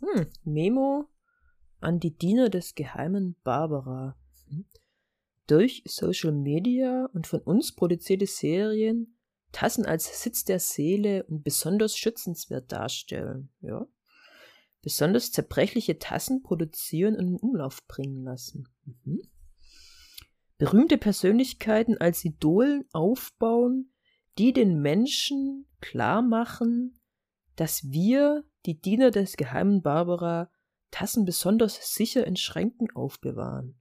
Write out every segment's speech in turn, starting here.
Hm, Memo an die Diener des geheimen Barbara. Hm. Durch Social Media und von uns produzierte Serien Tassen als Sitz der Seele und besonders schützenswert darstellen. Ja. Besonders zerbrechliche Tassen produzieren und in Umlauf bringen lassen. Mhm. Berühmte Persönlichkeiten als Idolen aufbauen, die den Menschen klar machen, dass wir, die Diener des geheimen Barbara, Tassen besonders sicher in Schränken aufbewahren.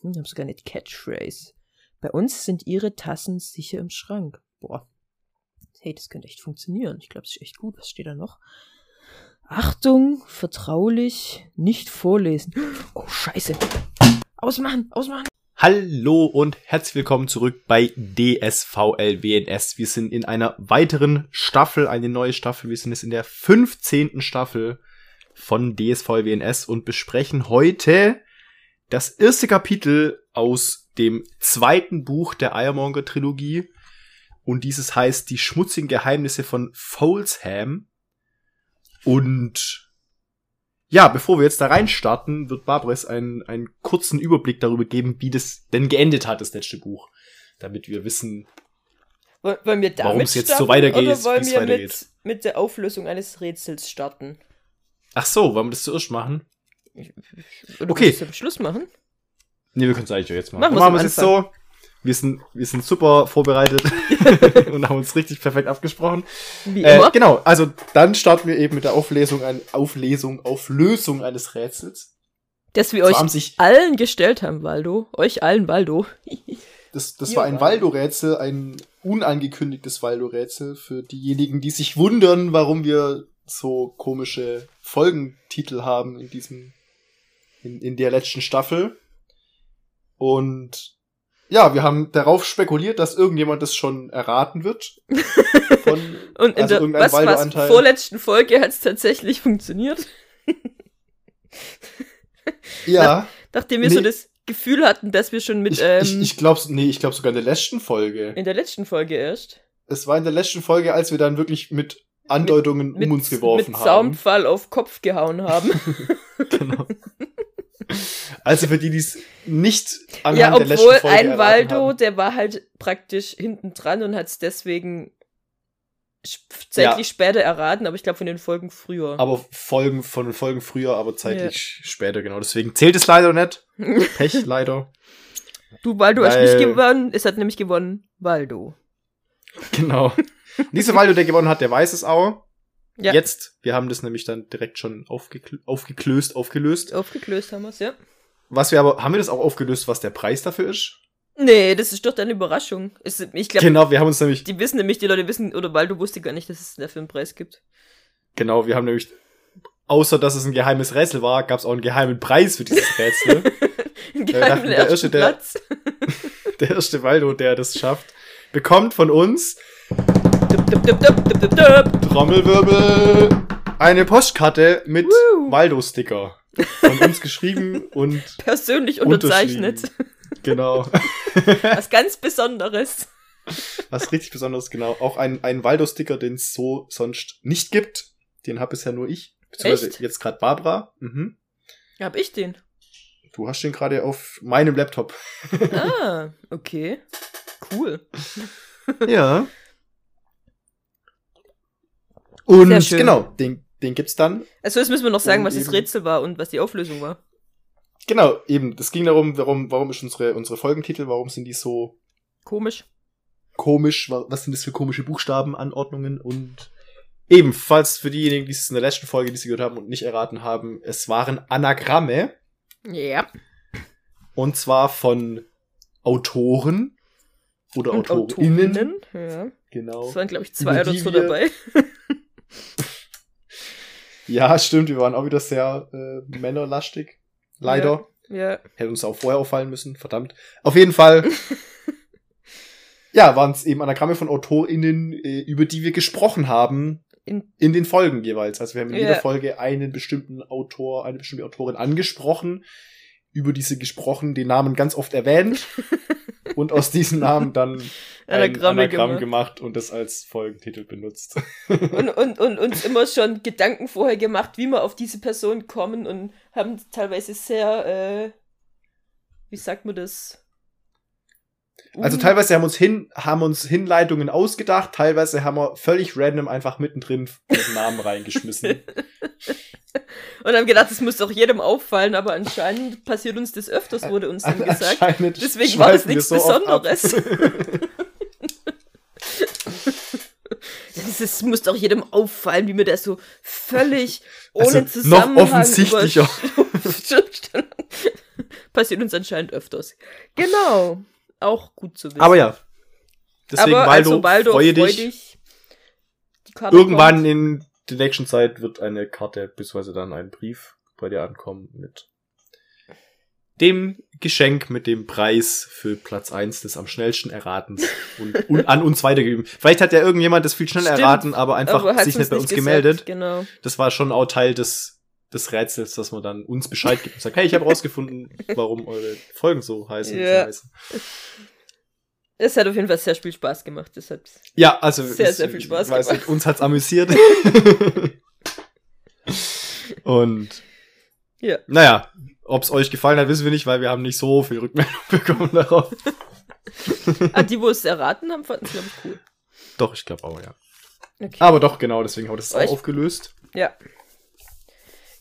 Hm, ich habe sogar eine Catchphrase. Bei uns sind ihre Tassen sicher im Schrank. Boah. Hey, das könnte echt funktionieren. Ich glaube, es ist echt gut. Was steht da noch? Achtung, vertraulich, nicht vorlesen. Oh, scheiße. Ausmachen, ausmachen. Hallo und herzlich willkommen zurück bei DSVLWNS. Wir sind in einer weiteren Staffel, eine neue Staffel. Wir sind jetzt in der 15. Staffel von DSVLWNS und besprechen heute das erste Kapitel aus dem zweiten Buch der Eiermonger Trilogie. Und dieses heißt Die schmutzigen Geheimnisse von Folesham. Und ja, bevor wir jetzt da reinstarten, wird Barbara einen, einen kurzen Überblick darüber geben, wie das denn geendet hat, das letzte Buch. Damit wir wissen, warum es jetzt so weitergeht, oder wollen wir mit, mit der Auflösung eines Rätsels starten? Ach so, wollen wir das zuerst machen? Oder okay. Willst du Schluss machen? Nee, wir können es eigentlich jetzt machen. Machen, machen wir es jetzt so. Wir sind, wir sind super vorbereitet und haben uns richtig perfekt abgesprochen. Wie äh, immer. Genau, also dann starten wir eben mit der Auflesung, ein, Auflesung, Auflösung eines Rätsels. Das wir so euch allen gestellt haben, Waldo. Euch allen, Waldo. das das war ein Waldo-Rätsel, ein unangekündigtes Waldo-Rätsel für diejenigen, die sich wundern, warum wir so komische Folgentitel haben in diesem, in, in der letzten Staffel. Und ja, wir haben darauf spekuliert, dass irgendjemand das schon erraten wird. Von, Und in also der was, was, vorletzten Folge hat es tatsächlich funktioniert. ja. Nach, nachdem wir nee. so das Gefühl hatten, dass wir schon mit. Ich, ähm, ich, ich glaube, nee, ich glaube sogar in der letzten Folge. In der letzten Folge erst. Es war in der letzten Folge, als wir dann wirklich mit Andeutungen mit, um uns geworfen mit haben. Mit Zaunpfahl auf Kopf gehauen haben. genau. Also für die, die es nicht anhand ja, obwohl der letzten Folge ein Waldo, haben. der war halt praktisch hinten dran und hat es deswegen zeitlich ja. später erraten, aber ich glaube von den Folgen früher. Aber Folgen von den Folgen früher, aber zeitlich ja. später, genau. Deswegen zählt es leider nicht. Pech, leider. Du, Waldo Weil, hast nicht gewonnen. Es hat nämlich gewonnen Waldo. Genau. Dieser Waldo, der gewonnen hat, der weiß es auch. Ja. Jetzt, wir haben das nämlich dann direkt schon aufgeklö aufgeklöst, aufgelöst. Aufgeklöst haben wir es, ja. Was wir aber, haben wir das auch aufgelöst, was der Preis dafür ist? Nee, das ist doch deine Überraschung. ich glaub, genau, wir haben uns nämlich. Die wissen nämlich, die Leute wissen, oder weil du wusste gar nicht, dass es dafür einen Preis gibt. Genau, wir haben nämlich, außer dass es ein geheimes Rätsel war, gab es auch einen geheimen Preis für dieses Rätsel. geheimen äh, der, erste, der, der erste Waldo, der das schafft, bekommt von uns Trommelwirbel. Eine Postkarte mit Waldo-Sticker. Von uns geschrieben und persönlich unterzeichnet. Genau. Was ganz Besonderes. Was richtig Besonderes, genau. Auch ein, ein Waldo-Sticker, den es so sonst nicht gibt. Den hab bisher nur ich. Beziehungsweise Echt? jetzt gerade Barbara. Mhm. Hab ich den? Du hast den gerade auf meinem Laptop. ah, okay. Cool. ja. Und genau, den, den gibt's dann. Also jetzt müssen wir noch sagen, was das Rätsel war und was die Auflösung war. Genau, eben. Das ging darum, warum, warum ist unsere, unsere Folgentitel, warum sind die so komisch? Komisch, was sind das für komische Buchstabenanordnungen und ebenfalls für diejenigen, die es in der letzten Folge, die sie gehört haben und nicht erraten haben, es waren Anagramme. Ja. Und zwar von Autoren oder und Autorinnen. Autorinnen. Ja. Genau. Es waren, glaube ich, zwei oder so dabei. ja, stimmt, wir waren auch wieder sehr äh, männerlastig. Leider. Ja, ja. Hätte uns auch vorher auffallen müssen, verdammt. Auf jeden Fall. ja, waren es eben Anagramme von AutorInnen, äh, über die wir gesprochen haben. In, in den Folgen jeweils. Also wir haben in ja. jeder Folge einen bestimmten Autor, eine bestimmte Autorin angesprochen, über diese gesprochen, den Namen ganz oft erwähnt und aus diesem Namen dann Anagramm gemacht. gemacht und das als Folgentitel benutzt. und, und, und uns immer schon Gedanken vorher gemacht, wie wir auf diese Person kommen und haben teilweise sehr, äh, wie sagt man das? Also Uh, teilweise haben uns hin, haben uns Hinleitungen ausgedacht, teilweise haben wir völlig random einfach mittendrin den Namen reingeschmissen. Und haben gedacht, das muss doch jedem auffallen, aber anscheinend passiert uns das öfters, wurde uns dann gesagt. Deswegen war das nichts so. Besonderes. Das ist, muss doch jedem auffallen, wie mir das so völlig ohne Also, noch Zusammenhang offensichtlicher. über- Passiert uns anscheinend öfters. Genau. Auch gut zu wissen. Aber ja. Deswegen, Aber Waldo, also Baldo, freue freu dich. dich. Die Karte Irgendwann kommt. in der nächsten Zeit wird eine Karte, beziehungsweise dann ein Brief bei dir ankommen mit dem Geschenk mit dem Preis für Platz eins des am schnellsten Erratens und, und an uns weitergegeben. Vielleicht hat ja irgendjemand das viel schneller Stimmt, erraten, aber einfach Aber sich nicht bei uns gesagt. gemeldet. Genau. Das war schon auch Teil des, des Rätsels, dass man dann uns Bescheid gibt und sagt, hey, ich habe rausgefunden, warum eure Folgen so heißen. Ja. heißen. Es hat auf jeden Fall sehr viel Spaß gemacht, deshalb. Ja, also Sehr, es- sehr viel Spaß gemacht. nicht, uns hat's amüsiert. Und Ja. naja, ob's euch gefallen hat, wissen wir nicht, weil wir haben nicht so viel Rückmeldung bekommen darauf. Ah, die, wo es erraten haben, fanden es, glaube ich, cool. Doch, ich glaube auch, ja. Okay. Aber doch, genau, deswegen habe ich das auch aufgelöst. Ja.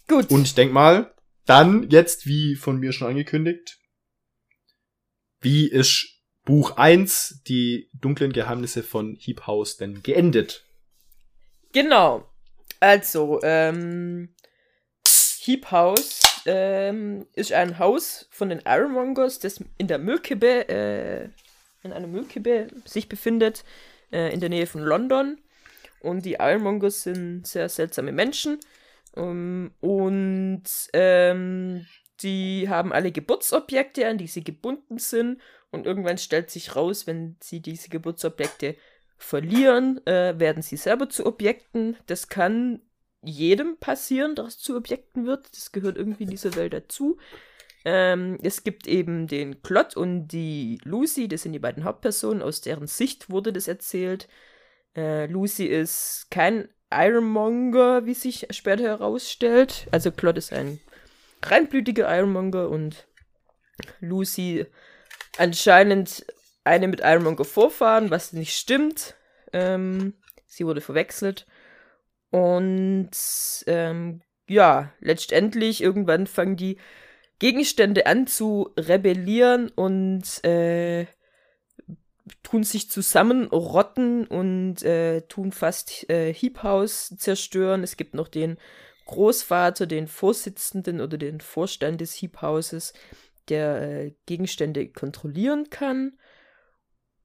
Gut. Und ich denk mal, dann jetzt, wie von mir schon angekündigt, wie ist Buch 1, die dunklen Geheimnisse von Heap House, denn geendet? Genau. Also, ähm, Heap House ähm, ist ein Haus von den Ironmongers, das in der Müllkippe, äh, in einer Müllkippe sich befindet, äh, in der Nähe von London. Und die Ironmongers sind sehr seltsame Menschen. Um, und ähm, die haben alle Geburtsobjekte, an die sie gebunden sind. Und irgendwann stellt sich raus, wenn sie diese Geburtsobjekte verlieren, äh, werden sie selber zu Objekten. Das kann jedem passieren, dass zu Objekten wird. Das gehört irgendwie in dieser Welt dazu. Ähm, es gibt eben den Klott und die Lucy, das sind die beiden Hauptpersonen, aus deren Sicht wurde das erzählt. Äh, Lucy ist kein Ironmonger, wie sich später herausstellt. Also Klott ist ein reinblütiger Ironmonger und Lucy anscheinend eine mit Ironmonger Vorfahren, was nicht stimmt. Ähm, sie wurde verwechselt. Und ähm, ja, letztendlich irgendwann fangen die Gegenstände an zu rebellieren und äh, tun sich zusammenrotten und äh, tun fast äh, Heap House zerstören. Es gibt noch den Großvater, den Vorsitzenden oder den Vorstand des Heap Houses, der äh, Gegenstände kontrollieren kann.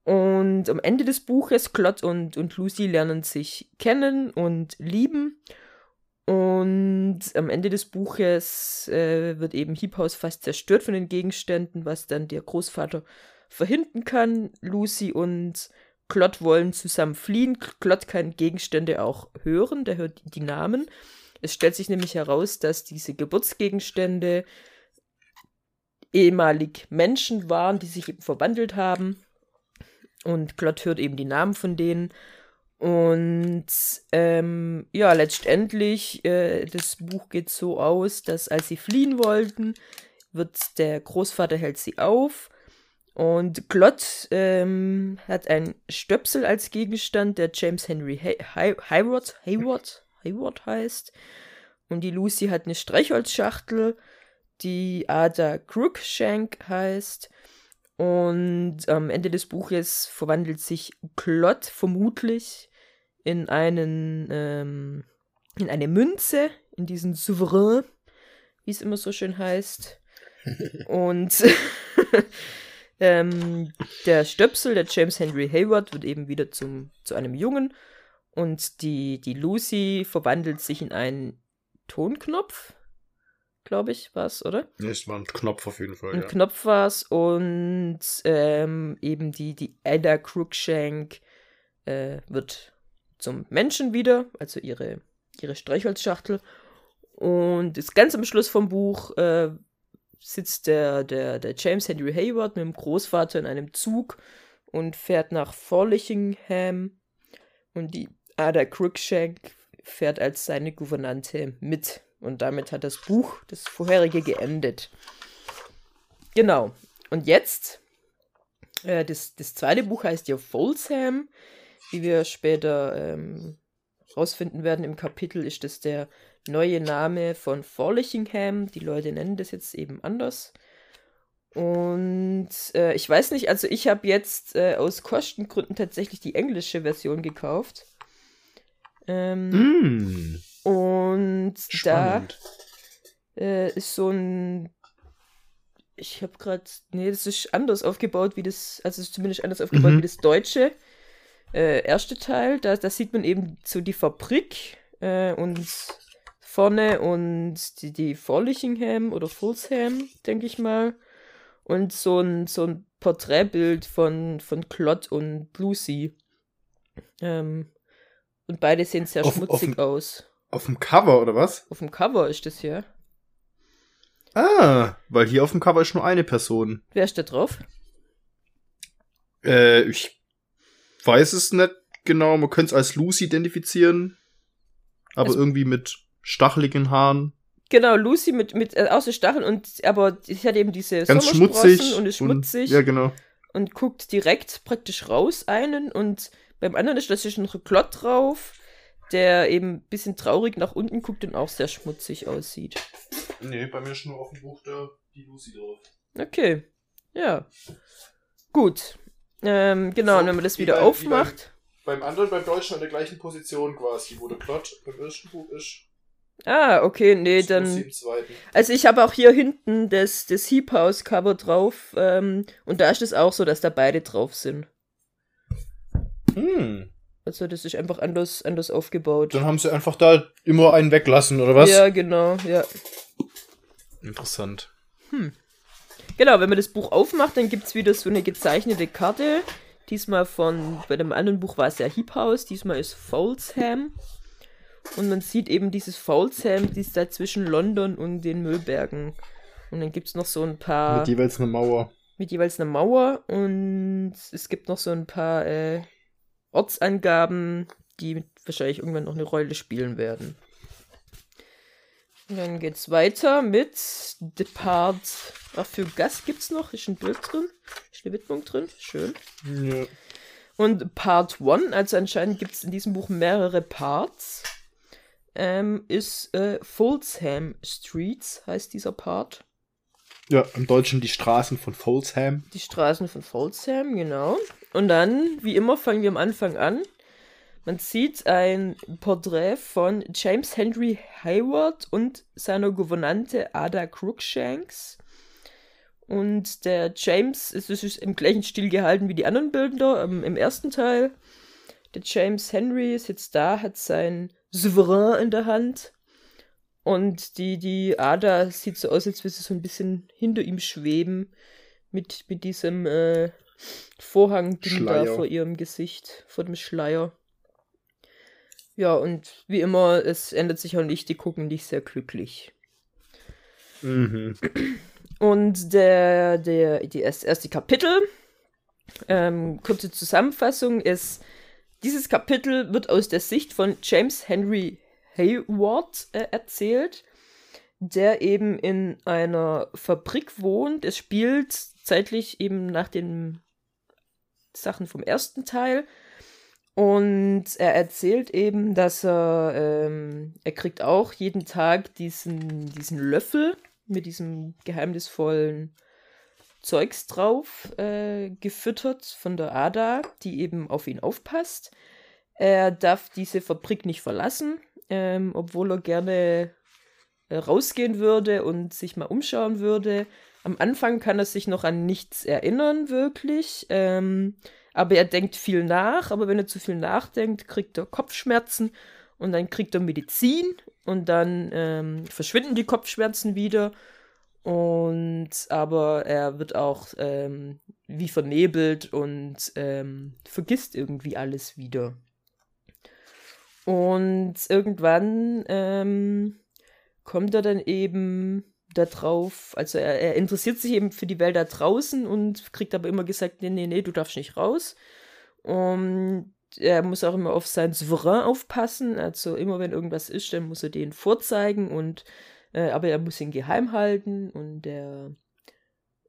Und am Ende des Buches, Klott und, und Lucy lernen sich kennen und lieben. Und am Ende des Buches äh, wird eben Heap House fast zerstört von den Gegenständen, was dann der Großvater verhindern kann. Lucy und Klott wollen zusammen fliehen. Klott kann Gegenstände auch hören, der hört die Namen. Es stellt sich nämlich heraus, dass diese Geburtsgegenstände ehemalig Menschen waren, die sich eben verwandelt haben. Und Klott hört eben die Namen von denen. Und ähm, ja, letztendlich, äh, das Buch geht so aus, dass als sie fliehen wollten, wird der Großvater hält sie auf. Und Klott ähm, hat ein Stöpsel als Gegenstand, der James Henry Hay Hay Hayward, Hayward, Hayward heißt. Und die Lucy hat eine Streichholzschachtel, die Ada Crookshank heißt. Und am Ende des Buches verwandelt sich Klott vermutlich in einen, ähm, in eine Münze, in diesen Souverän, wie es immer so schön heißt. Und ähm, der Stöpsel, der James Henry Hayward, wird eben wieder zum, zu einem Jungen. Und die, die Lucy verwandelt sich in einen Tonknopf, glaube ich, was, oder? Das war ein Knopf auf jeden Fall, Ein Knopf war's und ähm, eben die, die Ada Crookshank äh, wird zum Menschen wieder, also ihre, ihre Streichholzschachtel. Und das ganz am Schluss vom Buch äh, sitzt der, der, der James Henry Hayward mit dem Großvater in einem Zug und fährt nach Forlichingham und die Ada Cruikshank fährt als seine Gouvernante mit. Und damit hat das Buch, das vorherige, geendet. Genau. Und jetzt, äh, das, das zweite Buch heißt ja Folsham. Wie wir später ähm, rausfinden werden im Kapitel, ist das der neue Name von Forlichingham. Die Leute nennen das jetzt eben anders. Und äh, ich weiß nicht, also ich habe jetzt äh, aus Kostengründen tatsächlich die englische Version gekauft. Ähm, Mm, und spannend. da äh, ist so ein. Ich habe gerade. Nee, das ist anders aufgebaut wie das. Also es ist zumindest anders aufgebaut Mhm. wie das deutsche. Äh, erste Teil, da, da sieht man eben so die Fabrik äh, und vorne und die, die Forlichingham oder Fulsham, denke ich mal. Und so ein, so ein Porträtbild von, von Clod und Lucy. Ähm, und beide sehen sehr Auf- schmutzig auf aus. Auf dem Cover, oder was? Auf dem Cover ist das hier. Ah, weil hier auf dem Cover ist nur eine Person. Wer ist da drauf? Äh, ich weiß es nicht genau. Man könnte es als Lucy identifizieren. Aber Also- irgendwie mit stacheligen Haaren. Genau, Lucy mit, mit äh, außer Stacheln und aber sie hat eben diese Ganz Sommersprossen schmutzig. und ist schmutzig ja, genau. und guckt direkt praktisch raus einen und beim anderen ist tatsächlich noch ein Klott drauf, der eben ein bisschen traurig nach unten guckt und auch sehr schmutzig aussieht. Nee, bei mir ist nur auf dem Buch da die Lucy drauf. Okay, ja. Gut. Ähm, genau, So, und wenn man das wie wieder bei- wie aufmacht. Beim anderen, beim Deutschen in der gleichen Position quasi, wo der Plot beim ersten Buch ist. Ah, okay, nee, Lucy dann. Also ich habe auch hier hinten das, das Heap House Cover drauf ähm, und da ist es auch so, dass da beide drauf sind. Hm. Also das ist einfach anders, anders aufgebaut. Dann haben sie einfach da immer einen weglassen, oder was? Ja, genau, ja. Interessant. Genau, wenn man das Buch aufmacht, dann gibt es wieder so eine gezeichnete Karte. Diesmal von, bei dem anderen Buch war es ja Heap House, diesmal ist Folsham. Und man sieht eben dieses Folsham, die ist da zwischen London und den Müllbergen. Und dann gibt es noch so ein paar, Mit mit, jeweils einer Mauer. jeweils einer Mauer und es gibt noch so ein paar äh, Ortsangaben, die wahrscheinlich irgendwann noch eine Rolle spielen werden. Und dann geht's weiter mit The Part. Ach, für Gast gibt's noch. Ist ein Bild drin. Ist eine Widmung drin. Schön. Ja. Und Part 1, also anscheinend gibt es in diesem Buch mehrere Parts, ähm, ist äh, Folsham Streets, heißt dieser Part. ja, im Deutschen die Straßen von Folsham. Die Straßen von Folsham, genau. Und dann, wie immer, fangen wir am Anfang an. Man sieht ein Porträt von James Henry Hayward und seiner Gouvernante Ada Crookshanks. Und der James, es ist im gleichen Stil gehalten wie die anderen Bilder ähm, im ersten Teil. Der James Henry sitzt da, hat sein Souverän in der Hand. Und die, die Ada sieht so aus, als würde sie so ein bisschen hinter ihm schweben. Mit, mit diesem äh, Vorhang da vor ihrem Gesicht, vor dem Schleier. Ja, und wie immer, es ändert sich auch nicht, die gucken nicht sehr glücklich. Mhm. Und der, der, die erste, erste Kapitel, ähm, kurze Zusammenfassung, ist, dieses Kapitel wird aus der Sicht von James Henry Hayward äh, erzählt, der eben in einer Fabrik wohnt. Es spielt zeitlich eben nach den Sachen vom ersten Teil. Und er erzählt eben, dass er, ähm, er kriegt auch jeden Tag diesen, diesen Löffel mit diesem geheimnisvollen Zeugs drauf äh, gefüttert von der Ada, die eben auf ihn aufpasst. Er darf diese Fabrik nicht verlassen, ähm, obwohl er gerne äh, rausgehen würde und sich mal umschauen würde. Am Anfang kann er sich noch an nichts erinnern, wirklich. Ähm, aber er denkt viel nach, aber wenn er zu viel nachdenkt, kriegt er Kopfschmerzen und dann kriegt er Medizin und dann ähm, verschwinden die Kopfschmerzen wieder. Und aber er wird auch ähm, wie vernebelt und ähm, vergisst irgendwie alles wieder. Und irgendwann ähm, kommt er dann eben da drauf, also er, er, interessiert sich eben für die Welt da draußen und kriegt aber immer gesagt, nee, nee, nee, du darfst nicht raus. Und er muss auch immer auf seinen Souverän aufpassen, also immer wenn irgendwas ist, dann muss er den vorzeigen und äh, aber er muss ihn geheim halten und der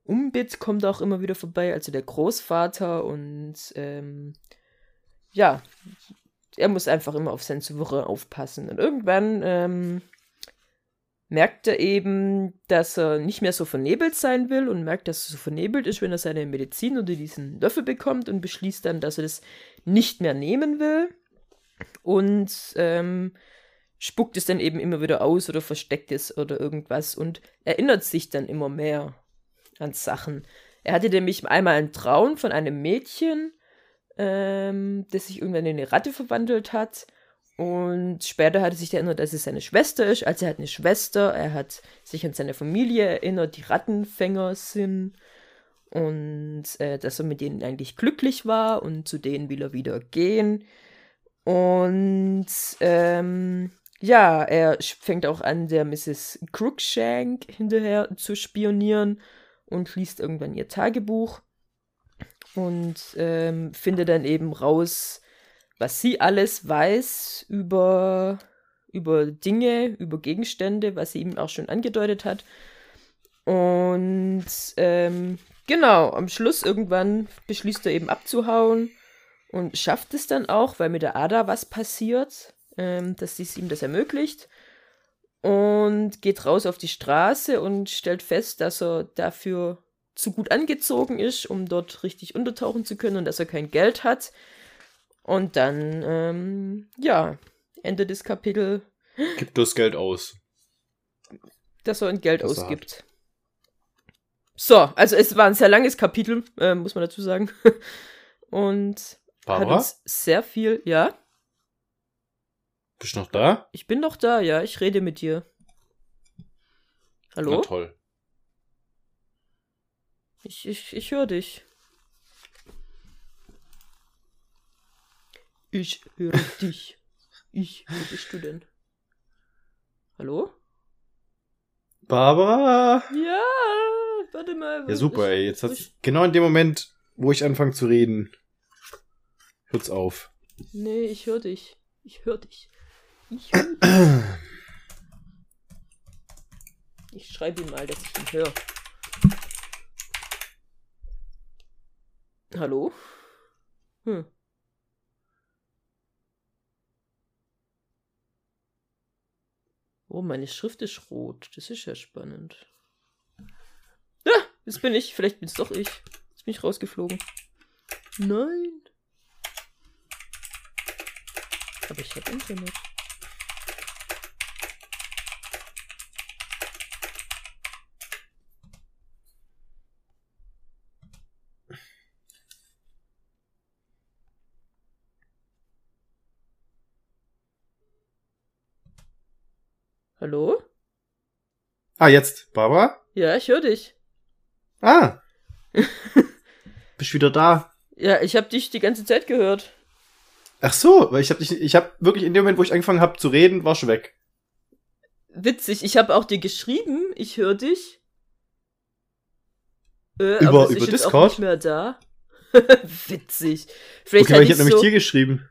Umbit kommt auch immer wieder vorbei, also der Großvater und ähm, ja, er muss einfach immer auf seinen Souverän aufpassen. Und irgendwann ähm, merkt er eben, dass er nicht mehr so vernebelt sein will und merkt, dass er so vernebelt ist, wenn er seine Medizin oder diesen Löffel bekommt und beschließt dann, dass er das nicht mehr nehmen will und ähm, spuckt es dann eben immer wieder aus oder versteckt es oder irgendwas und erinnert sich dann immer mehr an Sachen. Er hatte nämlich einmal einen Traum von einem Mädchen, ähm, das sich irgendwann in eine Ratte verwandelt hat. Und später hat er sich erinnert, dass es seine Schwester ist. Also er hat eine Schwester, er hat sich an seine Familie erinnert, die Rattenfänger sind. Und äh, dass er mit denen eigentlich glücklich war und zu denen will er wieder gehen. Und ähm, ja, er fängt auch an, der Mrs. Crookshank hinterher zu spionieren und liest irgendwann ihr Tagebuch und ähm, findet dann eben raus, was sie alles weiß über, über Dinge, über Gegenstände, was sie ihm auch schon angedeutet hat. Und ähm, genau, am Schluss irgendwann beschließt er eben abzuhauen und schafft es dann auch, weil mit der Ada was passiert, ähm, dass sie ihm das ermöglicht. Und geht raus auf die Straße und stellt fest, dass er dafür zu gut angezogen ist, um dort richtig untertauchen zu können und dass er kein Geld hat. Und dann, ähm, ja, Ende des Kapitels. Gibt das Geld aus. Dass er ein Geld das ausgibt. So, also es war ein sehr langes Kapitel, äh, muss man dazu sagen. und Barbara? hat uns sehr viel, ja. Bist du noch da? Ich bin noch da, ja, ich rede mit dir. Hallo? Na toll. Ich, ich, ich höre dich. Ich höre dich. Ich, wo bist du denn? Hallo? Barbara? Ja, warte mal. Ja, super, ey. Jetzt hat's genau in dem Moment, wo ich anfange zu reden, hört's auf. Nee, ich höre dich. Ich höre dich. Ich schreibe ihm mal, dass ich ihn höre. Hallo? Hm. Oh, meine Schrift ist rot. Das ist ja spannend. Ja, das bin ich. Vielleicht bin es doch ich. Jetzt bin ich rausgeflogen. Nein. Aber ich habe Internet. Hallo? Ah, jetzt, Barbara? Ja, ich höre dich. Ah. Bist wieder da? Ja, ich habe dich die ganze Zeit gehört. Ach so, weil ich habe dich, ich habe wirklich in dem Moment, wo ich angefangen habe zu reden, warst du weg. Witzig, ich habe auch dir geschrieben, ich höre dich. Äh, über aber über Discord? Auch nicht mehr da. Witzig. Vielleicht okay, ich habe so nämlich dir geschrieben.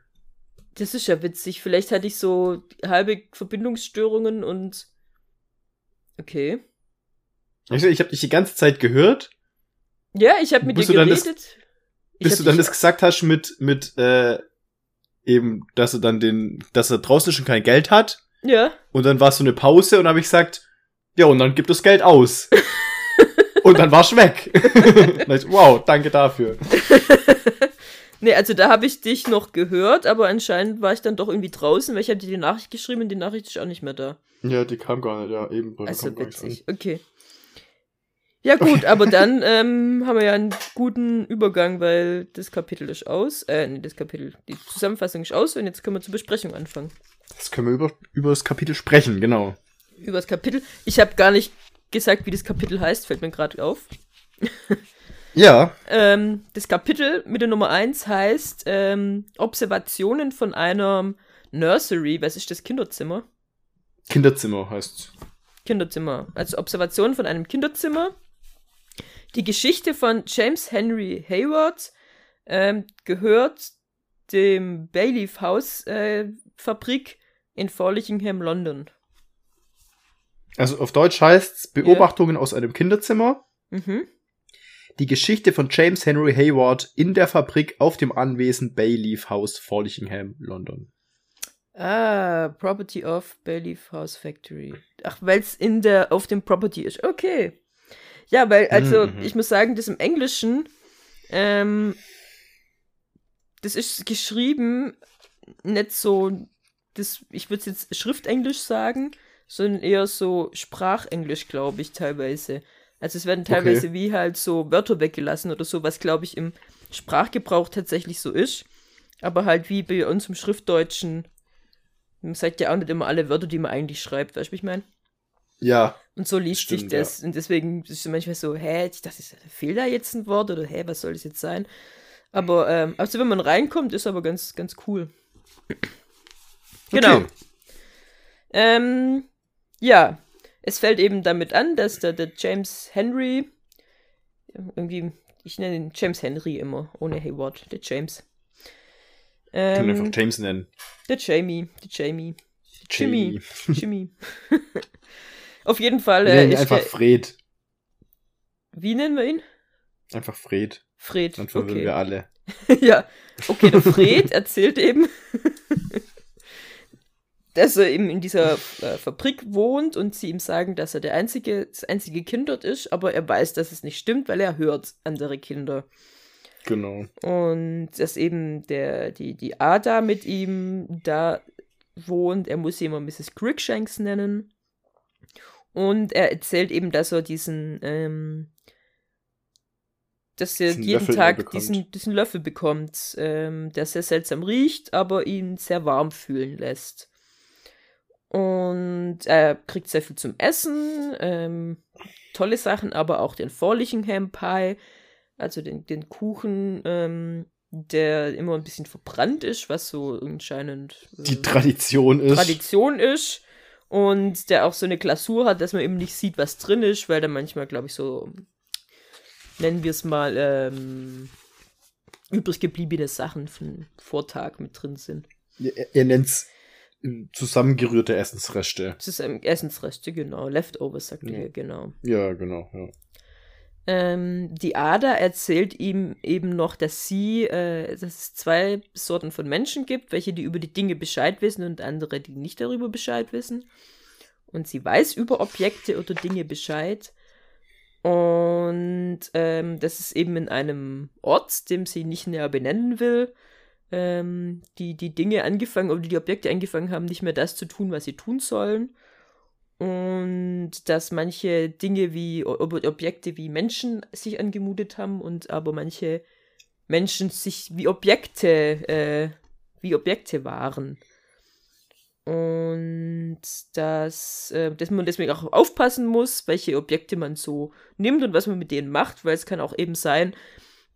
Das ist ja witzig. Vielleicht hatte ich so halbe Verbindungsstörungen und. Okay. Ich, ich habe dich die ganze Zeit gehört. Ja, ich habe mit dir geredet. Das, bis du dann das gesagt hast mit, mit, äh, eben, dass er dann den, dass er draußen schon kein Geld hat. Ja. Und dann war es so eine Pause und habe ich gesagt, ja, und dann gibt das Geld aus. und dann war's weg. wow, danke dafür. Nee, also da habe ich dich noch gehört, aber anscheinend war ich dann doch irgendwie draußen, weil ich habe dir die Nachricht geschrieben und die Nachricht ist auch nicht mehr da. Ja, die kam gar nicht, ja, eben. Also witzig, okay. Ja gut, aber dann ähm, haben wir ja einen guten Übergang, weil das Kapitel ist aus. Äh, nee, das Kapitel, die Zusammenfassung ist aus und jetzt können wir zur Besprechung anfangen. Das können wir über, über das Kapitel sprechen, genau. Über das Kapitel. Ich habe gar nicht gesagt, wie das Kapitel heißt, fällt mir gerade auf. Ja. Ähm, das Kapitel mit der Nummer 1 heißt ähm, Observationen von einer Nursery. Was ist das Kinderzimmer? Kinderzimmer heißt Kinderzimmer. Also Observation von einem Kinderzimmer. Die Geschichte von James Henry Hayward ähm, gehört dem Bayleaf House äh, Fabrik in Forlichingham, London. Also auf Deutsch heißt Beobachtungen ja. aus einem Kinderzimmer. Mhm. Die Geschichte von James Henry Hayward in der Fabrik auf dem Anwesen Bayleaf House, Forlichingham, London. Ah, Property of Bayleaf House Factory. Ach, weil es in der auf dem Property ist. Okay. Ja, weil also mhm. ich muss sagen, das im Englischen ähm, das ist geschrieben nicht so das ich würde jetzt Schriftenglisch sagen, sondern eher so Sprachenglisch, glaube ich, teilweise. Also es werden teilweise okay. wie halt so Wörter weggelassen oder so, was glaube ich im Sprachgebrauch tatsächlich so ist. Aber halt wie bei uns im Schriftdeutschen, man sagt ja auch nicht immer alle Wörter, die man eigentlich schreibt, weißt du, wie ich meine? Ja. Und so liest stimmt, sich das. Ja. Und deswegen ist es manchmal so, hä, ich dachte, fehlt da jetzt ein Wort oder hä, was soll das jetzt sein? Aber, ähm, also wenn man reinkommt, ist aber ganz, ganz cool. Genau. Okay. Ähm, ja, es fällt eben damit an, dass der, der James Henry, irgendwie, ich nenne ihn James Henry immer, ohne Hayward, der James. Ähm, Können wir einfach James nennen. Der Jamie, der Jamie. Jimmy. Jimmy. Auf jeden Fall. Wir nennen ihn einfach Fred. Wie nennen wir ihn? Einfach Fred. Fred. Dann verwirren okay. wir alle. ja, okay, der Fred erzählt eben, dass er eben in dieser äh, Fabrik wohnt und sie ihm sagen, dass er der einzige, das einzige Kind dort ist, aber er weiß, dass es nicht stimmt, weil er hört andere Kinder. Genau. Und dass eben der, die, die Ada mit ihm da wohnt, er muss sie immer Mrs. Crickshanks nennen. Und er erzählt eben, dass er diesen, ähm, dass er jeden Löffel Tag diesen, diesen Löffel bekommt, ähm, der sehr seltsam riecht, aber ihn sehr warm fühlen lässt. Und er kriegt sehr viel zum Essen, ähm, tolle Sachen, aber auch den Forlichingham Pie, also den, den Kuchen, ähm, der immer ein bisschen verbrannt ist, was so anscheinend äh, die Tradition ist. Tradition ist. Und der auch so eine Glasur hat, dass man eben nicht sieht, was drin ist, weil da manchmal, glaube ich, so, nennen wir es mal, ähm, übrig gebliebene Sachen von Vortag mit drin sind. Er, er nennt es zusammengerührte Essensreste. Zusammen Essensreste, genau. Leftovers, sagt ja. er, genau. Ja, genau, ja. Ähm, die Ada erzählt ihm eben noch, dass sie, äh, dass es zwei Sorten von Menschen gibt, welche die über die Dinge Bescheid wissen und andere, die nicht darüber Bescheid wissen. Und sie weiß über Objekte oder Dinge Bescheid. Und ähm, das ist eben in einem Ort, dem sie nicht näher benennen will, ähm, die die Dinge angefangen oder die Objekte angefangen haben, nicht mehr das zu tun, was sie tun sollen. Und dass manche Dinge wie Ob Objekte wie Menschen sich angemutet haben und aber manche Menschen sich wie Objekte, äh, wie Objekte waren. Und dass, äh, dass man deswegen auch aufpassen muss, welche Objekte man so nimmt und was man mit denen macht, weil es kann auch eben sein,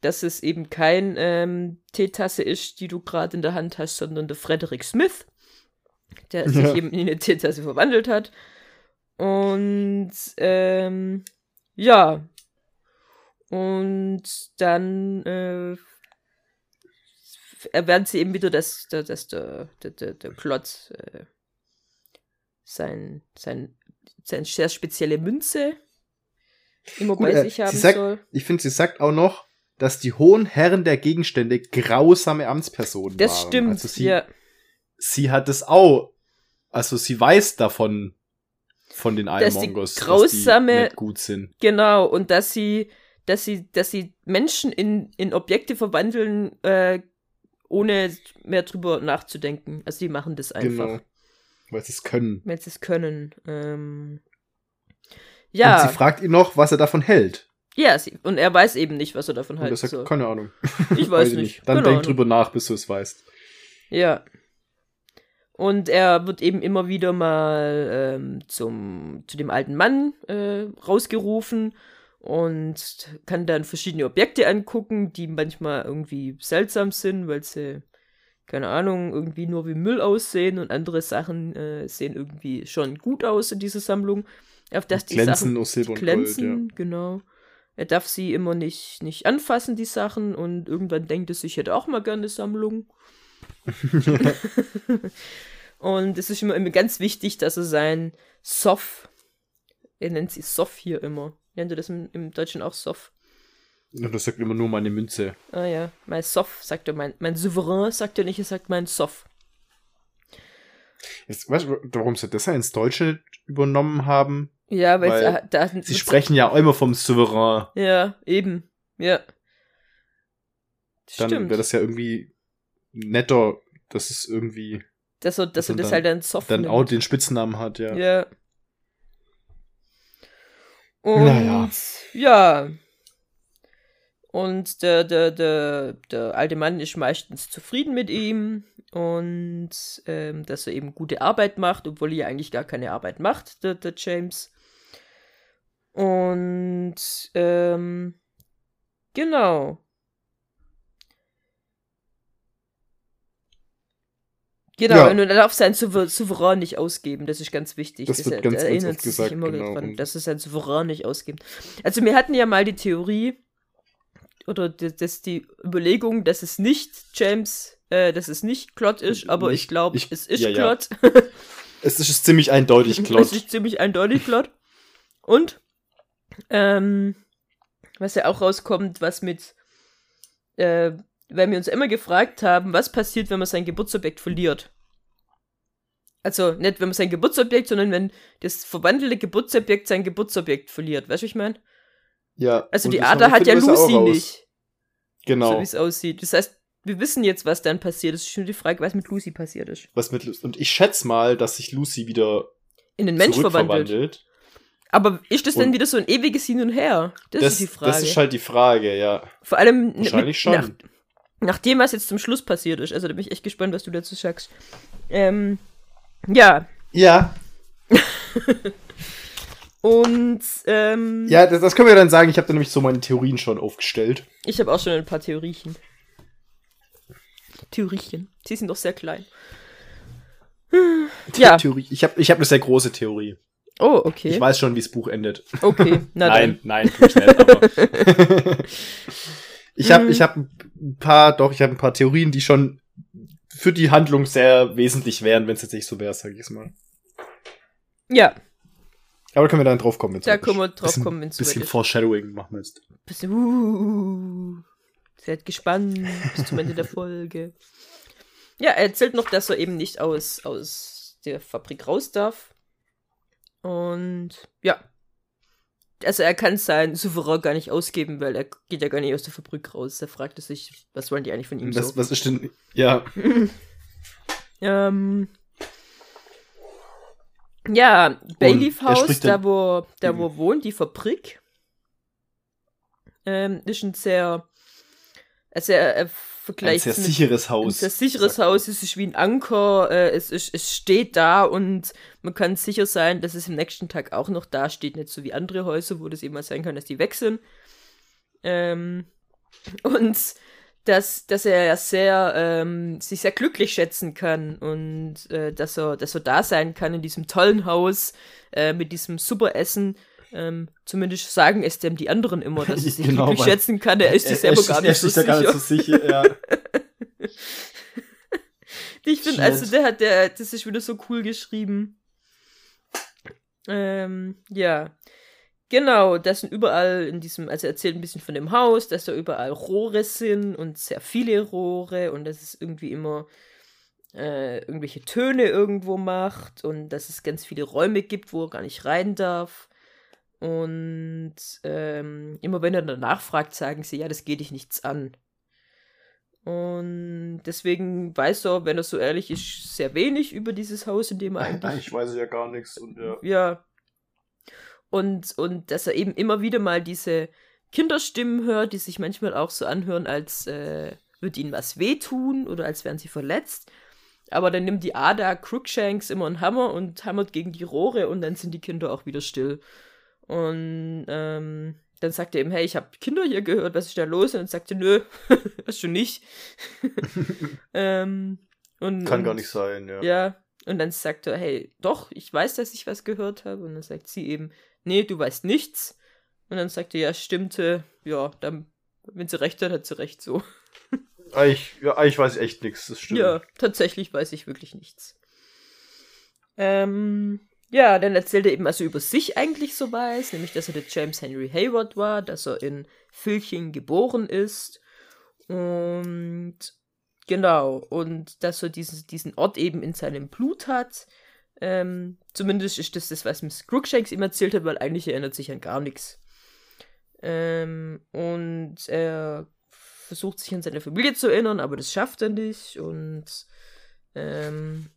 dass es eben kein ähm, Teetasse ist, die du gerade in der Hand hast, sondern der Frederick Smith, der ja. sich eben in eine Teetasse verwandelt hat. Und ähm, ja. Und dann äh, erwähnt sie eben wieder, dass, dass der, der, der, der Klotz äh, sein, sein, sein sehr spezielle Münze immer Gut, bei äh, sich haben sagt, soll. Ich finde, sie sagt auch noch, dass die hohen Herren der Gegenstände grausame Amtspersonen das waren. Das stimmt, also sie, ja. Sie hat es auch, also sie weiß davon, von den Ironmongers, dass, grausame, dass die gut sind. Genau, und dass sie, dass sie, dass sie Menschen in, in Objekte verwandeln, äh, ohne mehr drüber nachzudenken. Also die machen das einfach. Genau. Weil sie es können. Weil sie es können. Ähm, ja. Und sie fragt ihn noch, was er davon hält. Ja, sie, und er weiß eben nicht, was er davon halten soll. Keine Ahnung. Ich weiß, weiß nicht. nicht. Dann denk Ahnung. drüber nach, bis du es weißt. Ja. Und er wird eben immer wieder mal ähm, zum, zu dem alten Mann äh, rausgerufen und kann dann verschiedene Objekte angucken, die manchmal irgendwie seltsam sind, weil sie keine Ahnung, irgendwie nur wie Müll aussehen und andere Sachen äh, sehen irgendwie schon gut aus in dieser Sammlung. Auf das die glänzen Sachen Silber und glänzen, Gold, genau. Er darf sie immer nicht, nicht anfassen, die Sachen, und irgendwann denkt er sich, ich hätte auch mal gerne eine Sammlung. und es ist immer, immer ganz wichtig, dass er sein Sof, er nennt sie Sof hier immer. Nennt er das im, im Deutschen auch Sof? ja. Das sagt immer nur meine Münze. Ah ja, mein Sof, sagt er, mein, mein Souverän sagt er nicht, er sagt mein Sof. Jetzt, weißt du, warum sie das ja ins Deutsche übernommen haben? Ja, weil, Weil da, da Sie sprechen ja immer vom Souverän. Ja, eben. Ja. Dann wäre das ja irgendwie netter, dass es irgendwie dass er, dass dass das dann- halt dann Soft dann nimmt. auch den Spitznamen hat, ja. Ja. Und Naja. ja. Und der, der, der, der alte Mann ist meistens zufrieden mit ihm und ähm, dass er eben gute Arbeit macht, obwohl er ja eigentlich gar keine Arbeit macht, der, der James. Und ähm, genau. Genau, Ja. und er darf sein Souver Souverän nicht ausgeben, das ist ganz wichtig. Das wird er- ganz, er ganz erinnert oft sich gesagt, immer genau. daran, dass er sein Souverän nicht ausgibt. Also wir hatten ja mal die Theorie, oder das, das die Überlegung, dass es nicht James, äh, dass es nicht Klott ist, aber ich Nicht- glaube, ich- es ist ja, ja. Klott. Es ist ziemlich eindeutig, Es Klott. ist ziemlich eindeutig Klott. Und, ähm, was ja auch rauskommt, was mit, äh, weil wir uns immer gefragt haben, was passiert, wenn man sein Geburtsobjekt verliert. Also nicht, wenn man sein Geburtsobjekt, sondern wenn das verwandelte Geburtsobjekt sein Geburtsobjekt verliert. Weißt du, was ich meine? Ja. Also die Ada hat ja Lucy nicht, so Genau. wie es aussieht. Das heißt, wir wissen jetzt, was dann passiert. Es ist schon die Frage, was mit Lucy passiert ist. Was mit Lu- und ich schätze mal, dass sich Lucy wieder In den Mensch verwandelt. Aber ist das Und- wieder so ein ewiges Hin und Her? Das, Das, ist die Frage. das ist halt die Frage, ja. Vor allem Wahrscheinlich mit, schon. Nach, nach dem, was jetzt zum Schluss passiert ist. Also da bin ich echt gespannt, was du dazu sagst. Ähm, ja, Ja, und ähm, ja, das, das können wir dann sagen. Ich habe da nämlich so meine Theorien schon aufgestellt. ich habe auch schon ein paar Theoriechen. Theoriechen. Sie sind doch sehr klein. Ja. Theorie. Ich habe ich hab eine sehr große Theorie. Oh, okay. Ich weiß schon, wie das Buch endet. Okay, na nein, nein, tu ich nicht, aber. ich habe Mhm. ich hab ein paar, doch, ich habe ein paar Theorien, die schon für die Handlung sehr wesentlich wären, wenn es jetzt nicht so wäre, sag ich es mal. Ja, Aber da können wir dann drauf kommen. wenn's da können wir drauf bisschen, kommen, wenn es Bisschen. Foreshadowing machen wir jetzt. Bisschen, uh, seid gespannt bis zum Ende der Folge. Ja, er erzählt noch, dass er eben nicht aus, aus der Fabrik raus darf. Und ja. Also er kann sein Souverän gar nicht ausgeben, weil er geht ja gar nicht aus der Fabrik raus. Er fragte sich, was wollen die eigentlich von ihm Was, so? was ist denn, ja, Ähm, ja, Bayleaf House, da wo, da wo wohnt, die Fabrik, ähm, ist ein sehr, also er, er ein vergleicht sehr sicheres ein Haus. sehr sicheres er. Haus, es ist wie ein Anker, äh, es, ist, es steht da und man kann sicher sein, dass es im nächsten Tag auch noch da steht, nicht so wie andere Häuser, wo das eben mal sein kann, dass die weg sind. Ähm, und dass, dass er ja sehr, ähm, sich sehr glücklich schätzen kann und äh, dass, er, dass er da sein kann in diesem tollen Haus äh, mit diesem super Essen. Ähm, zumindest sagen es dem die anderen immer, dass sich Genau, glücklich schätzen kann. Er ist sich selber gar nicht so gar nicht so sicher, ja. Ich finde, also der hat, der, das ist wieder so cool geschrieben. Ähm, ja. Genau, das sind überall in diesem, also er erzählt ein bisschen von dem Haus, dass da überall Rohre sind und sehr viele Rohre und dass es irgendwie immer äh, irgendwelche Töne irgendwo macht und dass es ganz viele Räume gibt, wo er gar nicht rein darf. Und ähm, immer wenn er danach fragt, sagen sie, ja, das geht dich nichts an. Und deswegen weiß er, wenn er so ehrlich ist, sehr wenig über dieses Haus, in dem er eigentlich Eigentlich weiß ich ja gar nichts und ja. ja. Und, und dass er eben immer wieder mal diese Kinderstimmen hört, die sich manchmal auch so anhören, als äh, würde ihnen was wehtun oder als wären sie verletzt. Aber dann nimmt die Ada Crookshanks immer einen Hammer und hammert gegen die Rohre und dann sind die Kinder auch wieder still. Und ähm, dann sagt er ihm, hey, ich habe Kinder hier gehört, was ist da los? Und dann sagt er, nö, hast du nicht. ähm, und, Kann und, gar nicht sein, ja. Ja, und dann sagt er, hey, doch, ich weiß, dass ich was gehört habe. Und dann sagt sie eben, nee, du weißt nichts. Und dann sagt er, ja, stimmte, ja, dann, wenn sie recht hat, hat sie recht so. Eigentlich, ja, eigentlich weiß ich echt nichts, das stimmt. Ja, tatsächlich weiß ich wirklich nichts. Ähm, ja, dann erzählt er eben, er über sich eigentlich so weiß, nämlich, dass er der James Henry Hayward war, dass er in Filching geboren ist und genau, und dass er diesen, diesen Ort eben in seinem Blut hat. Ähm, zumindest ist das das, was Miss Crookshanks ihm erzählt hat, weil eigentlich erinnert sich an gar nichts. Ähm, und er versucht sich an seine Familie zu erinnern, aber das schafft er nicht. Und ähm,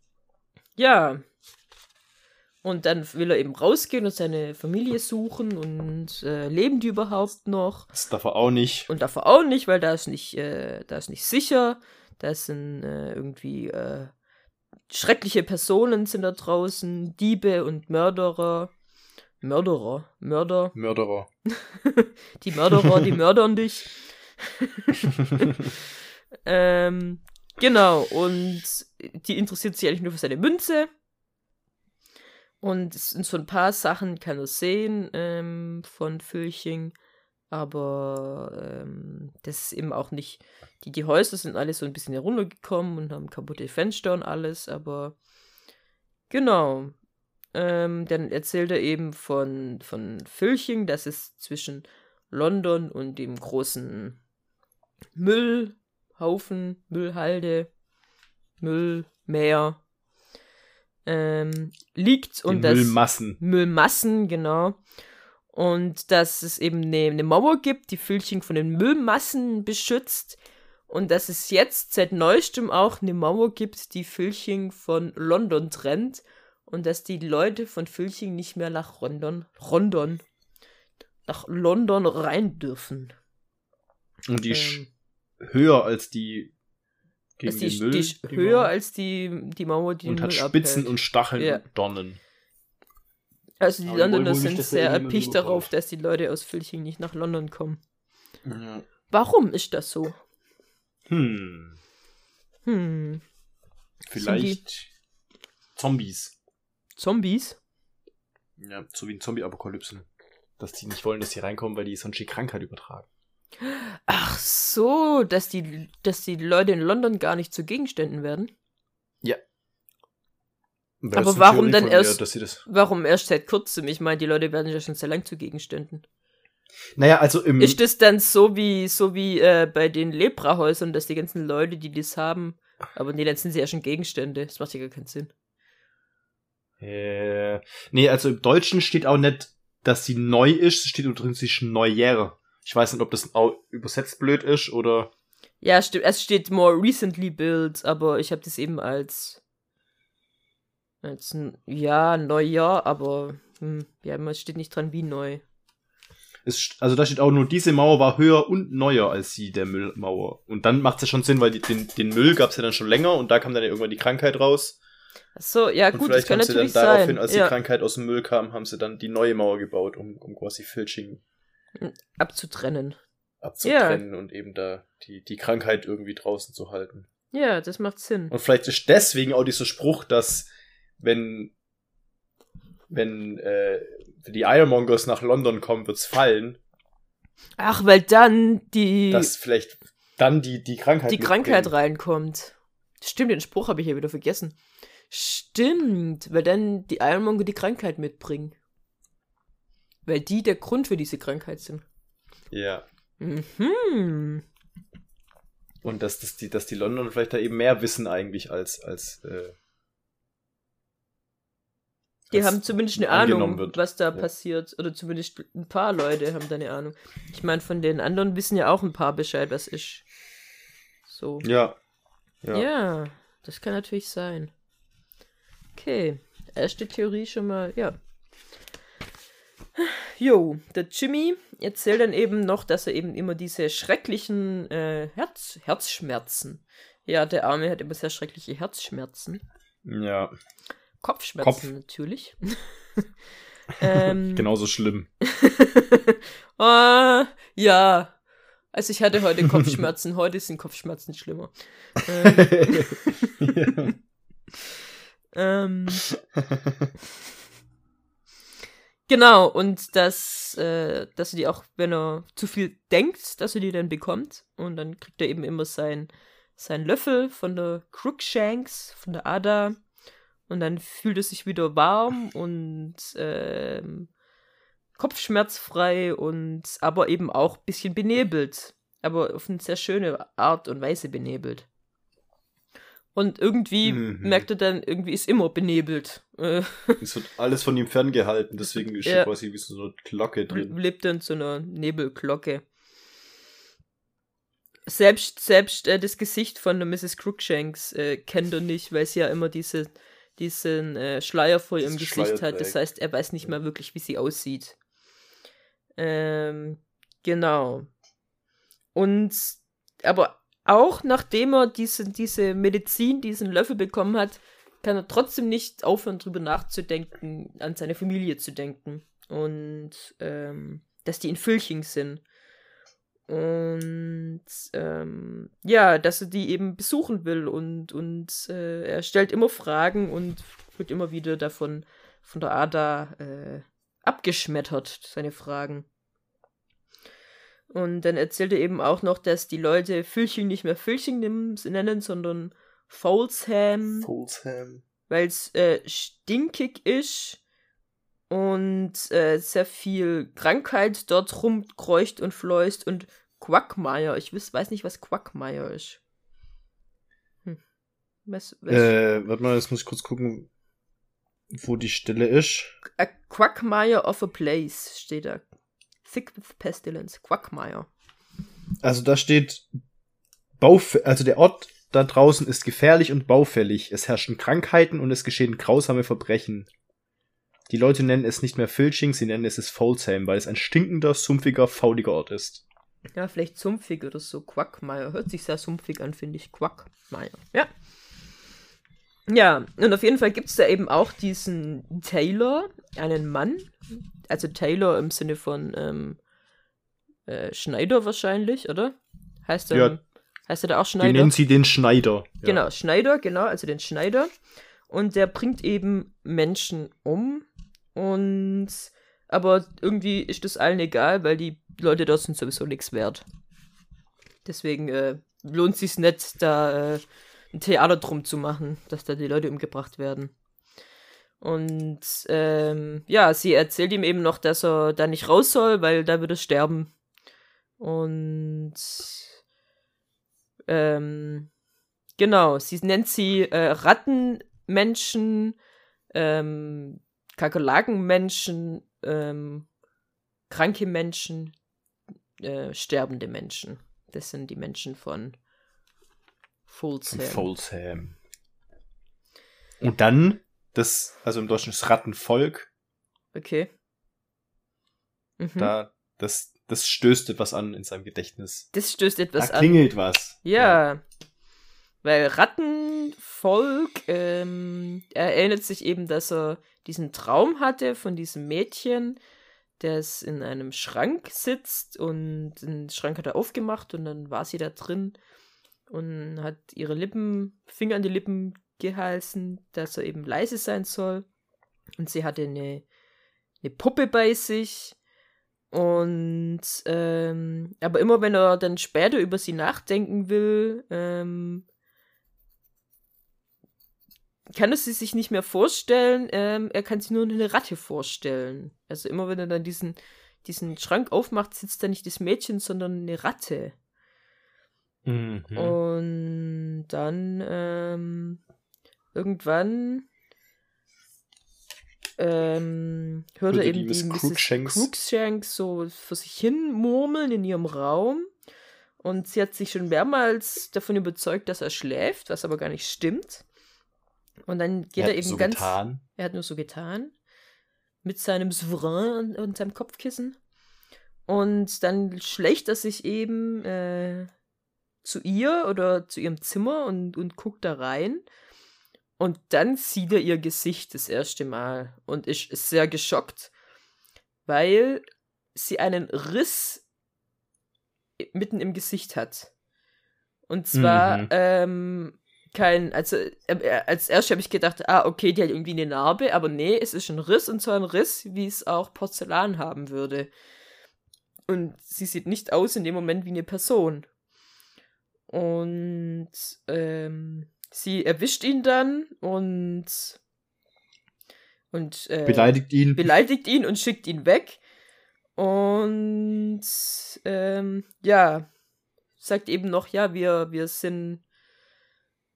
ja. Und dann will er eben rausgehen und seine Familie suchen und äh, leben die überhaupt noch? Das darf er auch nicht. Und darf er auch nicht, weil da ist nicht, äh, da ist nicht sicher. Da sind äh, irgendwie äh, schreckliche Personen sind da draußen, Diebe und Mörderer. Mörderer, Mörder. Mörderer. die Mörderer, die mördern dich. ähm, genau, und die interessiert sich eigentlich nur für seine Münze. Und es sind so ein paar Sachen, kann er sehen ähm, von Fülching. Aber ähm, das ist eben auch nicht. Die, die Häuser sind alle so ein bisschen heruntergekommen und haben kaputte Fenster und alles, aber genau. Ähm, dann erzählt er eben von, von Fülching, dass es zwischen London und dem großen Müllhaufen, Müllhalde, Müllmeer ähm, liegt und Die das Müllmassen. Müllmassen, genau. Und dass es eben eine, eine Mauer gibt, die Füllchen von den Müllmassen beschützt. Und dass es jetzt seit neuestem auch eine Mauer gibt, die Füllching von London trennt. Und dass die Leute von Füllching nicht mehr nach London, London, nach London rein dürfen. Und die Ähm, höher als die gegen dass die, den Müll. die ist die höher Mauer. als die, die Mauer, die und den hat Müll Spitzen abhält. und Stacheln Ja. und Dornen. Also die Aber Londoner sind sehr irgendjemand erpicht darauf, dass die Leute aus Füllching nicht nach London kommen. Ja. Warum ist das so? Hm. Hm. Vielleicht Zombies. Zombies? Ja, so wie ein Zombie-Apokalypse. Dass die nicht wollen, dass die reinkommen, weil die sonst die Krankheit übertragen. Ach so, dass die, dass die Leute in London gar nicht zu Gegenständen werden. Aber das ist eine warum mir, erst- das Warum erst seit kurzem? Ich meine, die Leute werden ja schon sehr lang zu Gegenständen. naja, also im. Ist das dann so wie, so wie äh, bei den Leprahäusern, dass die ganzen Leute, die das haben, aber nee, dann sind sie ja schon Gegenstände. Das macht ja gar keinen Sinn. Äh, nee, also im Deutschen steht auch nicht, dass sie neu ist, es steht nur drin, sie ist Neujähre. Ich weiß nicht, ob das auch übersetzt blöd ist oder. Ja, stimmt. Es steht more recently built, aber ich habe das eben als. als ja, Neujahr, aber hm, ja, man steht nicht dran, wie neu. Es, also da steht auch nur, diese Mauer war höher und neuer als sie, der Müllmauer. Und dann macht es ja schon Sinn, weil die, den, den Müll gab es ja dann schon länger und da kam dann ja irgendwann die Krankheit raus. Ach so, ja, und gut, das vielleicht kann haben sie dann natürlich daraufhin, sein. als ja, die Krankheit aus dem Müll kam, haben sie dann die neue Mauer gebaut, um, um quasi Filching abzutrennen. abzutrennen und eben da die, die Krankheit irgendwie draußen zu halten. Ja, das macht Sinn. Und vielleicht ist deswegen auch dieser Spruch, dass wenn wenn äh, die Ironmongers nach London kommen, wird's fallen, Ach, weil dann die, dass vielleicht dann die die Krankheit die Krankheit mitbringen. reinkommt. Stimmt, den Spruch habe ich ja wieder vergessen. Stimmt, weil dann die Ironmonger die Krankheit mitbringen. Weil die der Grund für diese Krankheit sind. Ja. Mhm. Und dass, dass die dass die Londoner vielleicht da eben mehr wissen eigentlich als als äh, Die haben zumindest eine Ahnung, wird. was da Ja. passiert. Oder zumindest ein paar Leute haben da eine Ahnung. Ich meine, von den anderen wissen ja auch ein paar Bescheid, was ist. So. Ja. Ja. Ja. das kann natürlich sein. Okay. Erste Theorie schon mal, ja. Jo, der Jimmy erzählt dann eben noch, dass er eben immer diese schrecklichen äh, Herz Herzschmerzen. Ja, der Arme hat immer sehr schreckliche Herzschmerzen. Ja. Kopfschmerzen Kopf. natürlich. ähm, Genauso schlimm. oh, ja. Also ich hatte heute Kopfschmerzen, heute sind Kopfschmerzen schlimmer. Ähm, ähm, genau, und dass, äh, dass er die auch, wenn er zu viel denkt, dass er die dann bekommt. Und dann kriegt er eben immer sein, sein Löffel von der Crookshanks, von der Ada. Und dann fühlt er sich wieder warm und ähm, kopfschmerzfrei und aber eben auch ein bisschen benebelt. Aber auf eine sehr schöne Art und Weise benebelt. Und irgendwie mhm. merkt er dann, irgendwie ist immer benebelt. Äh. Es wird alles von ihm ferngehalten, deswegen ist ja. quasi wie so eine Glocke drin. Lebt dann so einer Nebelglocke. Selbst, selbst äh, das Gesicht von der Mrs. Crookshanks äh, kennt er nicht, weil sie ja immer diese, diesen äh, Schleier vor ihrem Gesicht hat. Das heißt, er weiß nicht mehr wirklich, wie sie aussieht. Ähm, genau. Und aber auch nachdem er diese, diese Medizin, diesen Löffel bekommen hat, kann er trotzdem nicht aufhören, darüber nachzudenken, an seine Familie zu denken. Und ähm, dass die in Fülching sind. Und ähm, ja, dass er die eben besuchen will. Und, und äh, er stellt immer Fragen und wird immer wieder davon von der Ada äh, abgeschmettert, seine Fragen. Und dann erzählt er eben auch noch, dass die Leute Fülching nicht mehr Fülching nennen, sondern Folsham. Folsham. Weil es äh, stinkig ist und äh, sehr viel Krankheit dort rumkreucht und fleust und Quackmeier. Ich weiß, weiß nicht, was Quackmeier ist. Hm. Was, was? Äh, warte mal, jetzt muss ich kurz gucken, wo die Stelle ist. A Quackmire of a Place steht da. Thick with Pestilence, Quackmire. Also da steht Bauf also der Ort da draußen ist gefährlich und baufällig. Es herrschen Krankheiten und es geschehen grausame Verbrechen. Die Leute nennen es nicht mehr Filching, sie nennen es es Folsham, weil es ein stinkender, sumpfiger, fauliger Ort ist. Ja, vielleicht sumpfig oder so. Quackmeier. Hört sich sehr sumpfig an, finde ich. Quackmeier. Ja. Ja, und auf jeden Fall gibt es da eben auch diesen Taylor, einen Mann, also Taylor im Sinne von ähm, äh, Schneider wahrscheinlich, oder? Heißt er, ja, heißt er da auch Schneider? nennen sie den Schneider. Ja. Genau, Schneider, genau, also den Schneider. Und der bringt eben Menschen um und aber irgendwie ist das allen egal, weil die Leute dort sind sowieso nichts wert. Deswegen äh, lohnt sich nicht, da äh, ein Theater drum zu machen, dass da die Leute umgebracht werden. Und ähm, ja, sie erzählt ihm eben noch, dass er da nicht raus soll, weil da würde er sterben. Und ähm, genau, sie nennt sie äh, Rattenmenschen, ähm, Kakerlakenmenschen, ähm, kranke Menschen, äh, sterbende Menschen. Das sind die Menschen von Folsham. Folsham. Und dann das, also im Deutschen ist Rattenvolk. Okay. Mhm. Da, das, das stößt etwas an in seinem Gedächtnis. Das stößt etwas da an. klingelt was. Ja. ja. Weil Rattenvolk ähm, er erinnert sich eben, dass er diesen Traum hatte von diesem Mädchen, das in einem Schrank sitzt und den Schrank hat er aufgemacht und dann war sie da drin und hat ihre Lippen, Finger an die Lippen gehalten, dass er eben leise sein soll. Und sie hatte eine, eine Puppe bei sich. Und ähm, aber immer wenn er dann später über sie nachdenken will, ähm, kann er sie sich nicht mehr vorstellen. Ähm, er kann sich nur eine Ratte vorstellen. Also immer wenn er dann diesen, diesen Schrank aufmacht, sitzt da nicht das Mädchen, sondern eine Ratte. Mhm. Und dann ähm, irgendwann ähm, hört er eben die. Crookshanks. Crookshanks so für sich hin murmeln in ihrem Raum. Und sie hat sich schon mehrmals davon überzeugt, dass er schläft, was aber gar nicht stimmt. Und dann geht er, er eben so ganz. Getan. Er hat nur so getan. Mit seinem Souverän und, und seinem Kopfkissen. Und dann schlägt er sich eben äh, zu ihr oder zu ihrem Zimmer und, und guckt da rein. Und dann sieht er ihr Gesicht das erste Mal und ist sehr geschockt, weil sie einen Riss mitten im Gesicht hat. Und zwar mhm. ähm, kein, also äh, äh als erstes habe ich gedacht, ah, okay, die hat irgendwie eine Narbe, aber nee, es ist ein Riss und zwar ein Riss, wie es auch Porzellan haben würde. Und sie sieht nicht aus in dem Moment wie eine Person. Und ähm, sie erwischt ihn dann und und äh, beleidigt ihn. Beleidigt ihn und schickt ihn weg. Und ähm, ja, sagt eben noch, ja, wir, wir sind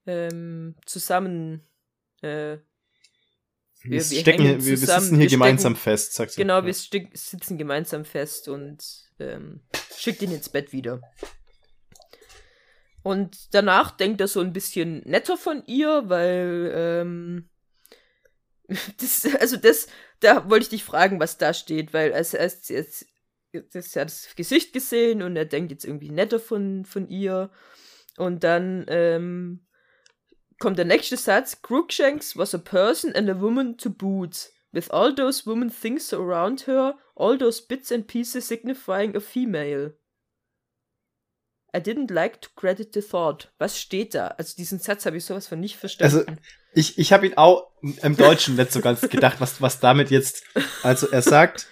ähm, zusammen. Äh, wir, wir, stecken, wir, wir sitzen hier gemeinsam stecken, fest, sagt sie. Genau, ja. wir sitzen gemeinsam fest und ähm, schickt ihn ins Bett wieder. Und danach denkt er so ein bisschen netter von ihr, weil ähm, das, also das, da wollte ich dich fragen, was da steht, weil als er jetzt, jetzt er hat das Gesicht gesehen und er denkt jetzt irgendwie netter von, von ihr. Und dann ähm, kommt der nächste Satz. Crookshanks was a person and a woman to boot. With all those woman things around her, all those bits and pieces signifying a female. I didn't like to credit the thought. Was steht da? Also diesen Satz habe ich sowas von nicht verstanden. Also ich, ich habe ihn auch im Deutschen nicht so ganz gedacht, was, was damit jetzt. Also er sagt,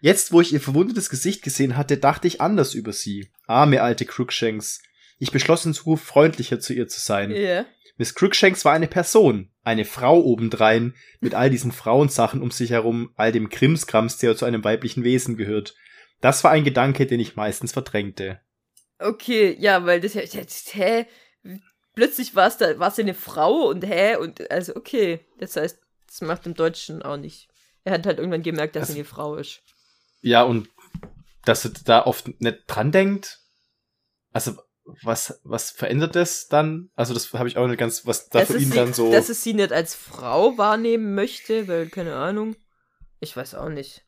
jetzt wo ich ihr verwundetes Gesicht gesehen hatte, dachte ich anders über sie. Arme alte Crookshanks. Ich beschloss in Zukunft freundlicher zu ihr zu sein. Yeah. Miss Crookshanks war eine Person, eine Frau obendrein, mit all diesen Frauensachen um sich herum, all dem Krimskrams, der zu einem weiblichen Wesen gehört. Das war ein Gedanke, den ich meistens verdrängte. Okay, ja, weil das ja, hä? Plötzlich war es da, war es eine Frau und hä? Und also, okay. Das heißt, das macht im Deutschen auch nicht. Er hat halt irgendwann gemerkt, dass also, er eine Frau ist. Ja, und dass er da oft nicht dran denkt. Also, was, was verändert das dann? Also, das habe ich auch nicht ganz, was da für ihn sie, dann so. Dass es sie nicht als Frau wahrnehmen möchte, weil, keine Ahnung. Ich weiß auch nicht.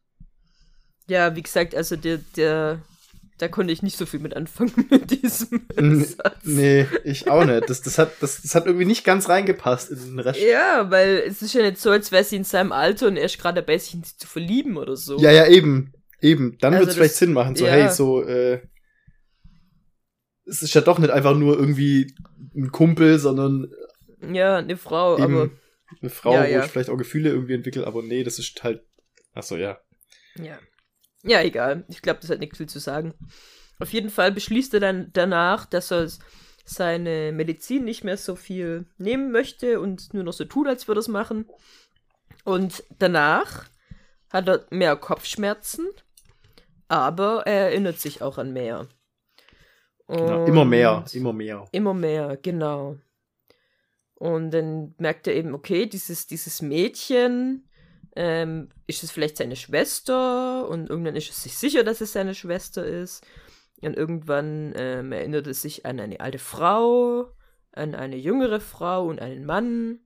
Ja, wie gesagt, also der, der, da konnte ich nicht so viel mit anfangen mit diesem Satz. Nee, ich auch nicht. Das, das, hat, das, das hat irgendwie nicht ganz reingepasst in den Rest. Ja, weil es ist ja nicht so, als wäre sie in seinem Alter und er ist gerade dabei, sich zu verlieben oder so. Ja, ja, eben. Eben. Dann also wird es vielleicht Sinn machen. So, ja. hey, so, äh, es ist ja doch nicht einfach nur irgendwie ein Kumpel, sondern. Ja, eine Frau, aber. Eine Frau, ja, ja. wo ich vielleicht auch Gefühle irgendwie entwickle, aber nee, das ist halt. Achso, ja. Ja. Ja, egal. Ich glaube, das hat nicht viel zu sagen. Auf jeden Fall beschließt er dann danach, dass er seine Medizin nicht mehr so viel nehmen möchte und nur noch so tut, als würde er es machen. Und danach hat er mehr Kopfschmerzen, aber er erinnert sich auch an mehr. Genau, immer mehr, immer mehr. Immer mehr, genau. Und dann merkt er eben, okay, dieses, dieses Mädchen, ähm, ist es vielleicht seine Schwester und irgendwann ist es sich sicher, dass es seine Schwester ist. Und irgendwann ähm, erinnert es sich an eine alte Frau, an eine jüngere Frau und einen Mann.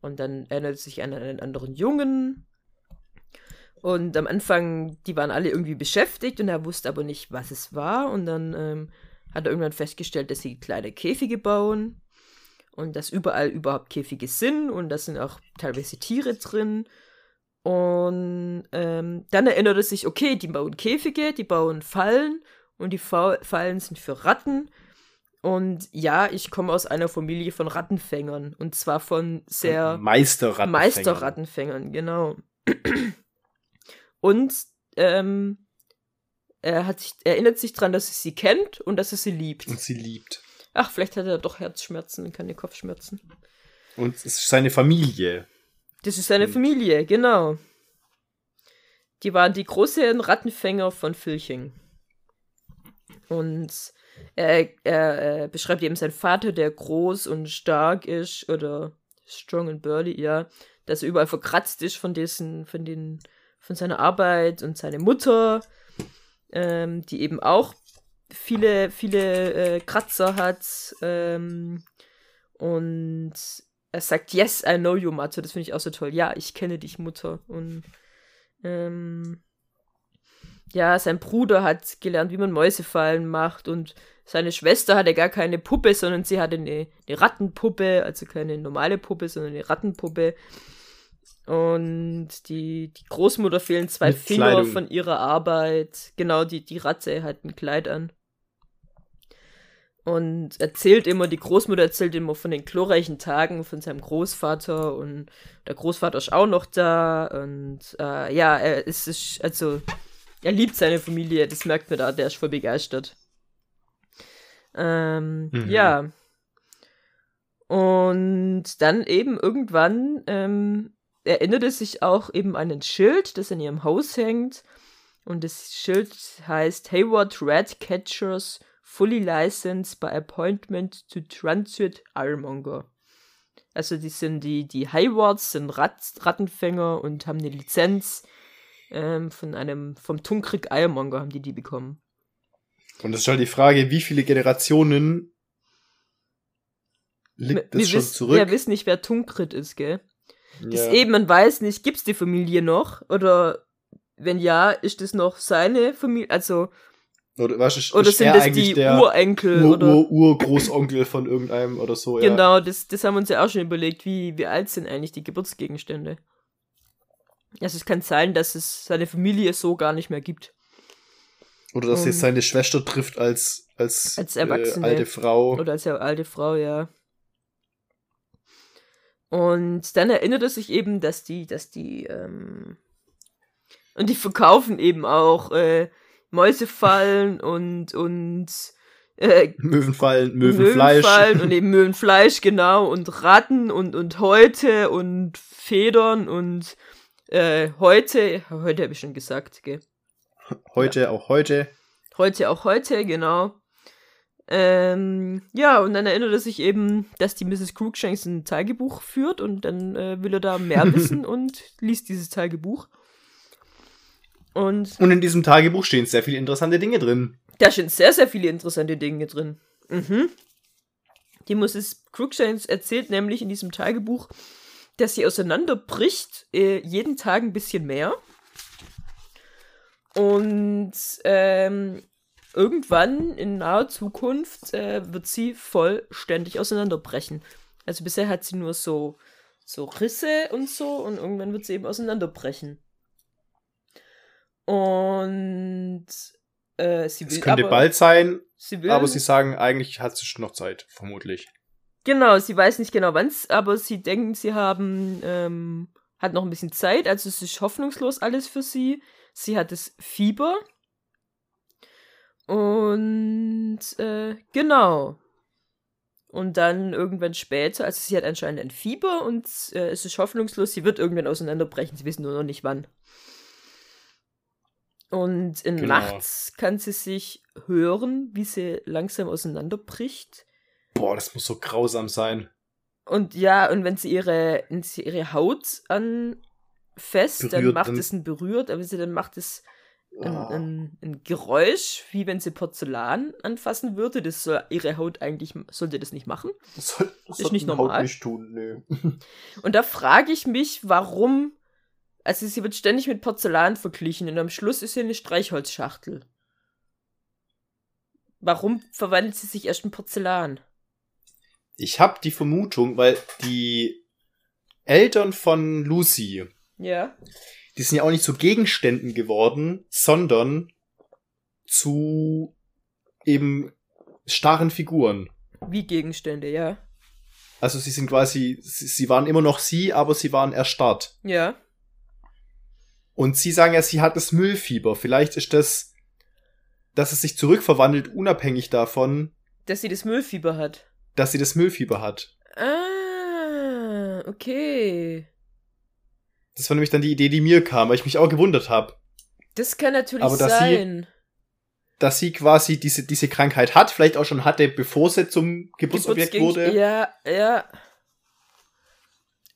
Und dann erinnert es sich an einen anderen Jungen. Und am Anfang, die waren alle irgendwie beschäftigt und er wusste aber nicht, was es war. Und dann ähm, hat er irgendwann festgestellt, dass sie kleine Käfige bauen und dass überall überhaupt Käfige sind und da sind auch teilweise Tiere drin. Und ähm, dann erinnert er sich, okay, die bauen Käfige, die bauen Fallen und die Fa Fallen sind für Ratten. Und ja, ich komme aus einer Familie von Rattenfängern. Und zwar von sehr Meisterrattenfängern. Meisterrattenfängern, genau. Und ähm, er, hat sich, er erinnert sich daran, dass er sie kennt und dass er sie liebt. Und sie liebt. Ach, vielleicht hat er doch Herzschmerzen und keine Kopfschmerzen. Und es ist seine Familie. Das ist seine Familie, genau. Die waren die großen Rattenfänger von Filching. Und er, er, er, beschreibt eben seinen Vater, der groß und stark ist, oder strong and burly, ja, dass er überall verkratzt ist von diesen, von den, von seiner Arbeit und seine Mutter, ähm, die eben auch viele, viele äh, Kratzer hat. Ähm, und er sagt, yes, I know you, Mathe. Das finde ich auch so toll. Ja, ich kenne dich, Mutter. Und ähm, ja, sein Bruder hat gelernt, wie man Mäusefallen macht und seine Schwester hatte gar keine Puppe, sondern sie hatte eine, eine Rattenpuppe, also keine normale Puppe, sondern eine Rattenpuppe. Und die, die Großmutter fehlen zwei Mit Finger Kleidung. von ihrer Arbeit. Genau, die, die Ratze hat ein Kleid an. Und erzählt immer, die Großmutter erzählt immer von den glorreichen Tagen von seinem Großvater und der Großvater ist auch noch da und äh, ja, er ist, ist also er liebt seine Familie, das merkt man da, der ist voll begeistert. Ähm, Mhm. Ja. Und dann eben irgendwann ähm, erinnert er sich auch eben an ein Schild, das an ihrem Haus hängt. Und das Schild heißt Hayward Rat Catchers Fully Licensed by Appointment to Transit Ironmonger. Also die sind die, die Haywards sind Rat, Rattenfänger und haben eine Lizenz ähm, von einem, vom Tunkrieg Ironmonger haben die die bekommen. Und es ist halt die Frage, wie viele Generationen liegt wir, das schon wissen, zurück? wir wissen nicht, wer Tunkrit ist, gell? Das Ja. eben, man weiß nicht, gibt's die Familie noch? Oder wenn ja, ist das noch seine Familie? Also, Oder, was ist, oder ist sind das die der Urenkel? Ur, oder Ur, Urgroßonkel von irgendeinem oder so? Ja. genau, das, das haben wir uns ja auch schon überlegt, wie, wie alt sind eigentlich die Geburtsgegenstände? Also es kann sein, dass es seine Familie so gar nicht mehr gibt. Oder dass Um, jetzt seine Schwester trifft als, als, Als äh, Erwachsene. alte Frau. Oder als alte Frau, ja. Und dann erinnert er sich eben, dass die, dass die, ähm, und die verkaufen eben auch äh, Mäusefallen und, und äh, Möwenfallen, Möwenfleisch. Möwenfallen und eben Möwenfleisch, genau, und Ratten und, und Häute und Federn und äh, heute, heute habe ich schon gesagt, gell? Heute, auch heute. Heute auch heute, genau. Ähm, ja, und dann erinnert er sich eben, dass die Mrs. Cruikshanks ein Tagebuch führt und dann äh, will er da mehr wissen und liest dieses Tagebuch. Und Und in diesem Tagebuch stehen sehr viele interessante Dinge drin. da sind sehr, sehr viele interessante Dinge drin. Mhm. Die Mrs. Cruikshanks erzählt nämlich in diesem Tagebuch, dass sie auseinanderbricht, äh, jeden Tag ein bisschen mehr. Und ähm, irgendwann in naher Zukunft äh, wird sie vollständig auseinanderbrechen. Also bisher hat sie nur so, so Risse und so und irgendwann wird sie eben auseinanderbrechen. Und äh, sie will Es könnte aber, bald sein, sie will, aber sie sagen, eigentlich hat sie schon noch Zeit, vermutlich. Genau, sie weiß nicht genau wann's, aber sie denken, sie haben, ähm, hat noch ein bisschen Zeit, also es ist hoffnungslos alles für sie. Sie hat das Fieber. Und äh, genau. Und dann irgendwann später, also sie hat anscheinend ein Fieber und äh, es ist hoffnungslos, sie wird irgendwann auseinanderbrechen, sie wissen nur noch nicht wann. Und in Genau. nachts kann sie sich hören, wie sie langsam auseinanderbricht. Boah, das muss so grausam sein. Und ja, und wenn sie ihre, wenn sie ihre Haut anfasst, dann macht dann- es ein berührt, aber sie dann macht es ein, Ah. ein, ein Geräusch, wie wenn sie Porzellan anfassen würde. Das soll ihre Haut eigentlich, sollte das nicht machen. Das soll, das Ist nicht normal. Nicht tun, nö. Und da frage ich mich, warum, also sie wird ständig mit Porzellan verglichen und am Schluss ist sie eine Streichholzschachtel. Warum verwandelt sie sich erst in Porzellan? Ich habe die Vermutung, weil die Eltern von Lucy, Ja. die sind ja auch nicht zu Gegenständen geworden, sondern zu eben starren Figuren. Wie Gegenstände, ja. Also sie sind quasi, sie, sie waren immer noch sie, aber sie waren erstarrt. Ja. Und sie sagen ja, sie hat das Müllfieber. Vielleicht ist das, dass es sich zurückverwandelt, unabhängig davon, Dass sie das Müllfieber hat. dass sie das Müllfieber hat. Ah, okay. Das war nämlich dann die Idee, die mir kam, weil ich mich auch gewundert habe, Das kann natürlich Aber dass sie- sein. dass sie quasi diese, diese Krankheit hat, vielleicht auch schon hatte, bevor sie zum Geburtsobjekt wurde. Ja, ja.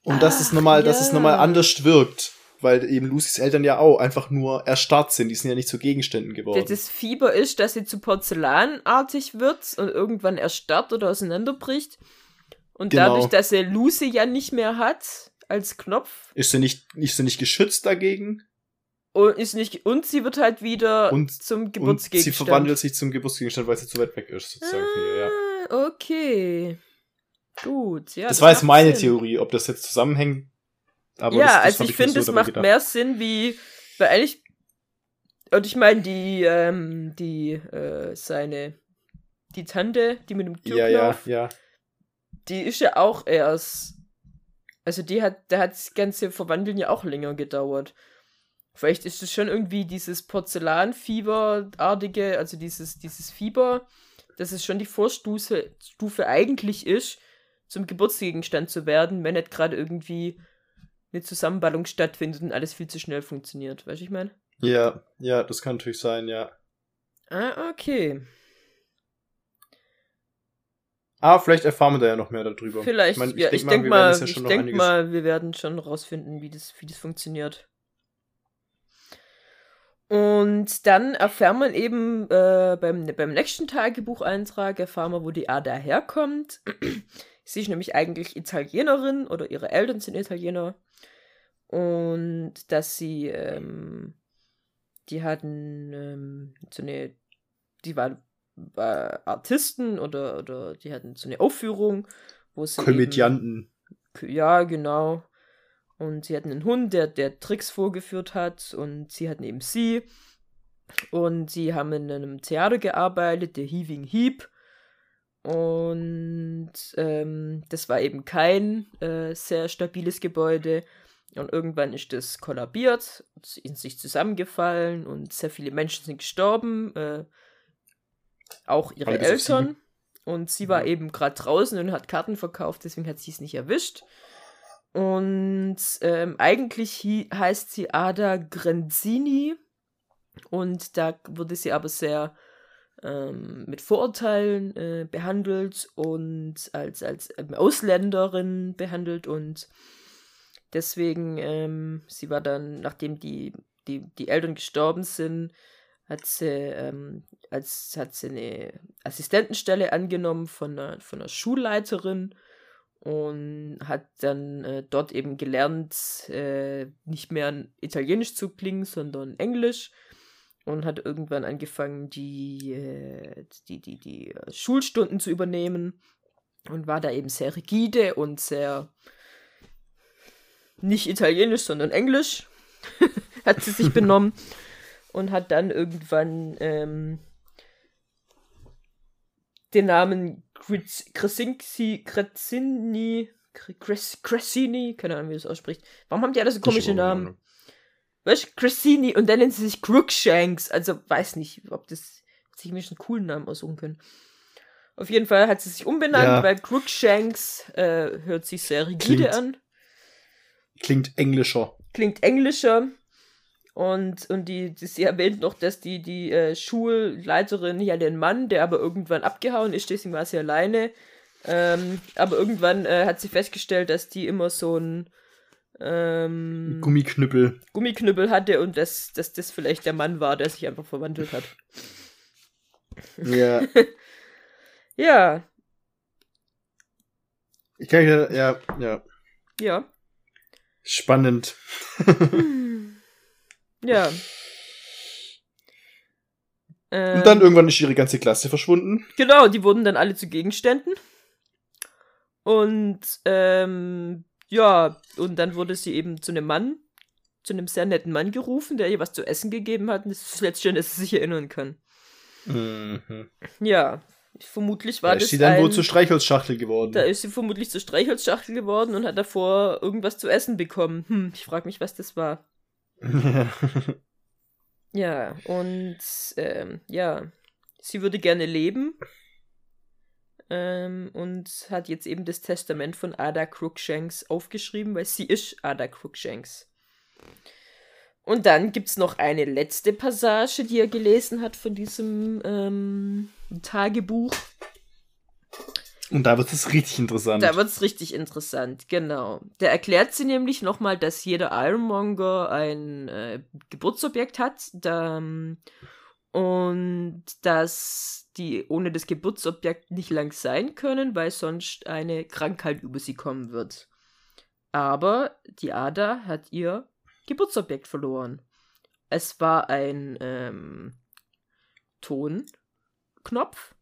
Und dass es Ach, nochmal, dass es ja. nochmal anders wirkt. Weil eben Lucys Eltern ja auch einfach nur erstarrt sind. Die sind ja nicht zu Gegenständen geworden. Das Fieber ist, dass sie zu porzellanartig wird und irgendwann erstarrt oder auseinanderbricht. Und Genau. dadurch, dass er Lucy ja nicht mehr hat als Knopf ist sie nicht, ist sie nicht geschützt dagegen? und ist nicht und sie wird halt wieder Und- zum Und sie Geburtsgegenstand. verwandelt sich zum Geburtsgegenstand, weil sie zu weit weg ist, sozusagen. ja. Ah, okay. Gut, ja. das war jetzt meine Sinn. Theorie. Ob das jetzt zusammenhängt, Aber ja, das, das also ich mir finde, so es macht gedacht. mehr Sinn wie, weil eigentlich, und ich meine, die, ähm, die, äh, seine, die Tante, die mit dem Ja, ja, Türknopf, ja. die ist ja auch erst, also die hat, da hat das ganze Verwandeln ja auch länger gedauert. Vielleicht ist es schon irgendwie dieses Porzellanfieberartige, also dieses, dieses Fieber, dass es schon die Vorstufe Stufe eigentlich ist, zum Geburtsgegenstand zu werden, wenn nicht gerade irgendwie eine Zusammenballung stattfindet und alles viel zu schnell funktioniert. Weißt du, ich meine? Ja, ja, das kann natürlich sein, ja. Ah, okay. Ah, vielleicht erfahren wir da ja noch mehr darüber. Vielleicht, mein, ja, ich denk denke wir werden mal, ja ich denk einiges- mal, wir werden schon rausfinden, wie das, wie das funktioniert. Und dann erfährt man eben äh, beim, beim nächsten Tagebucheintrag, erfahren wir, wo die Ada herkommt. Sie ist nämlich eigentlich Italienerin oder ihre Eltern sind Italiener. Und dass sie, ähm, die hatten ähm, so eine, die waren äh, Artisten oder, oder die hatten so eine Aufführung, wo sie. eben- Komödianten. ja, genau. Und sie hatten einen Hund, der, der Tricks vorgeführt hat. Und sie hatten eben sie. Und sie haben in einem Theater gearbeitet, der Heaving Heap. Und ähm, das war eben kein äh, sehr stabiles Gebäude. Und irgendwann ist das kollabiert, in sich zusammengefallen und sehr viele Menschen sind gestorben. Äh, auch ihre Alle bis auf sie. Eltern. Und sie war eben gerade draußen und hat Karten verkauft, deswegen hat sie es nicht erwischt. Und ähm, eigentlich heißt sie Ada Grenzini. Und da wurde sie aber sehr ähm, mit Vorurteilen äh, behandelt und als, als ähm, Ausländerin behandelt. Und deswegen, ähm, sie war dann, nachdem die, die, die Eltern gestorben sind, hat sie, ähm, als, hat sie eine Assistentenstelle angenommen von einer, von einer Schulleiterin und hat dann äh, dort eben gelernt, äh, nicht mehr Italienisch zu klingen, sondern Englisch und hat irgendwann angefangen, die, äh, die, die, die Schulstunden zu übernehmen und war da eben sehr rigide und sehr nicht italienisch, sondern englisch hat sie sich benommen und hat dann irgendwann ähm, den Namen Krasinski, Krasinni, Cres- Cressini, keine Ahnung, wie das ausspricht. Warum haben die alle so komische Namen? Weißt du, Cressini und dann nennen sie sich Crookshanks. Also weiß nicht, ob das sich mir einen coolen Namen aussuchen können. Auf jeden Fall hat sie sich umbenannt, Ja. weil Crookshanks äh, hört sich sehr rigide Klingt- an. Klingt englischer. Klingt englischer. Und, und die, die, sie erwähnt noch, dass die, die äh, Schulleiterin hier den Mann, der aber irgendwann abgehauen ist, deswegen war sie alleine. Ähm, aber irgendwann äh, hat sie festgestellt, dass die immer so ein ähm, Gummiknüppel. Gummiknüppel hatte und dass, dass das vielleicht der Mann war, der sich einfach verwandelt hat. Ja. Ja, Ich kann ja, ja, ja. ja. Spannend. Ja. Ähm, Und dann irgendwann ist ihre ganze Klasse verschwunden. Genau, die wurden dann alle zu Gegenständen. Und ähm, ja, und dann wurde sie eben zu einem Mann, zu einem sehr netten Mann gerufen, der ihr was zu essen gegeben hat. Und das ist das Letzte, an das sie sich erinnern kann. Mhm. Ja, vermutlich war Da das ist sie dann ein, wohl zur Streichholzschachtel geworden. Da ist sie vermutlich zur Streichholzschachtel geworden und hat davor irgendwas zu essen bekommen. Hm, ich frage mich, was das war. Ja, und ähm, ja, sie würde gerne leben. Ähm, und hat jetzt eben das Testament von Ada Crookshanks aufgeschrieben, weil sie ist Ada Crookshanks. Und dann gibt es noch eine letzte Passage, die er gelesen hat von diesem ähm, Tagebuch. Und da wird es richtig interessant. Da wird es richtig interessant, genau. Da erklärt sie nämlich nochmal, dass jeder Ironmonger ein äh, Geburtsobjekt hat da, ähm, und dass die ohne das Geburtsobjekt nicht lang sein können, weil sonst eine Krankheit über sie kommen wird. Aber die Ada hat ihr Geburtsobjekt verloren. Es war ein ähm, Tonknopf.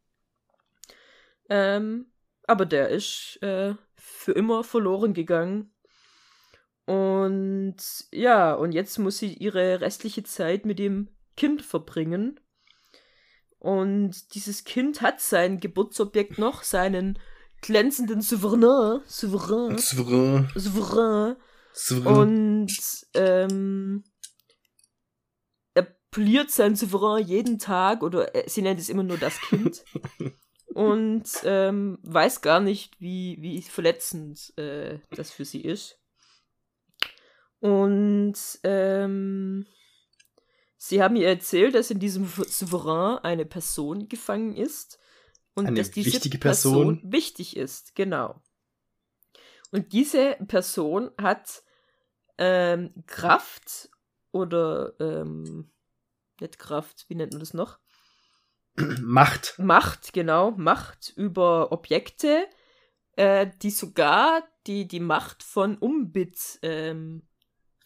Ähm, aber der ist äh, für immer verloren gegangen. Und ja, und jetzt muss sie ihre restliche Zeit mit dem Kind verbringen. Und dieses Kind hat sein Geburtsobjekt noch, seinen glänzenden Souverän. Souverän. Souverän. Souverän. Souverän. Und ähm, er poliert sein Souverän jeden Tag oder äh, sie nennt es immer nur das Kind. und ähm, weiß gar nicht, wie, wie verletzend äh, das für sie ist. Und ähm, sie haben ihr erzählt, dass in diesem Souverän eine Person gefangen ist und Eine dass diese wichtige Person? wichtig ist, genau. Und diese Person hat ähm, Kraft oder ähm, nicht Kraft, wie nennt man das noch? Macht. Macht, genau, Macht über Objekte, äh, die sogar die, die Macht von Umbit ähm,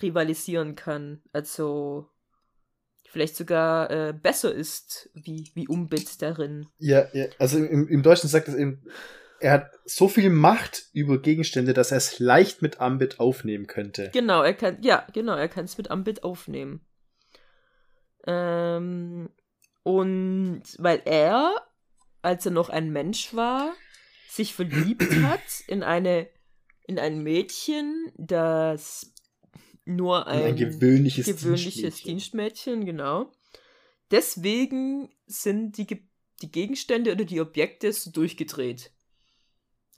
rivalisieren kann. Also vielleicht sogar äh, besser ist wie, wie Umbit darin. Ja, ja, also im, im Deutschen sagt es eben, er hat so viel Macht über Gegenstände, dass er es leicht mit Ambit aufnehmen könnte. Genau, er kann, ja, genau, er kann es mit Ambit aufnehmen. Ähm, und weil er, als er noch ein Mensch war, sich verliebt hat in eine, in ein Mädchen, das nur ein, ein gewöhnliches, gewöhnliches Dienstmädchen. Dienstmädchen, genau. Deswegen sind die, Ge die Gegenstände oder die Objekte so durchgedreht.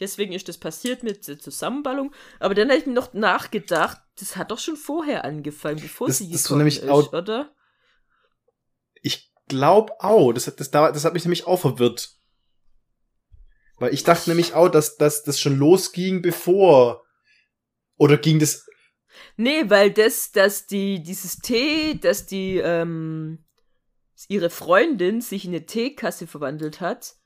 Deswegen ist das passiert mit der Zusammenballung. Aber dann habe ich mir noch nachgedacht, das hat doch schon vorher angefangen, bevor Das- sie das war gekommen nämlich ist, auch- oder? Ich glaube auch. Das, hat- das, da- das hat mich nämlich auch verwirrt. Weil ich dachte nämlich auch, dass, dass das schon losging, bevor. Oder ging das. Nee, weil das, dass die, dieses Tee, dass die, ähm, ihre Freundin sich in eine Teekasse verwandelt hat,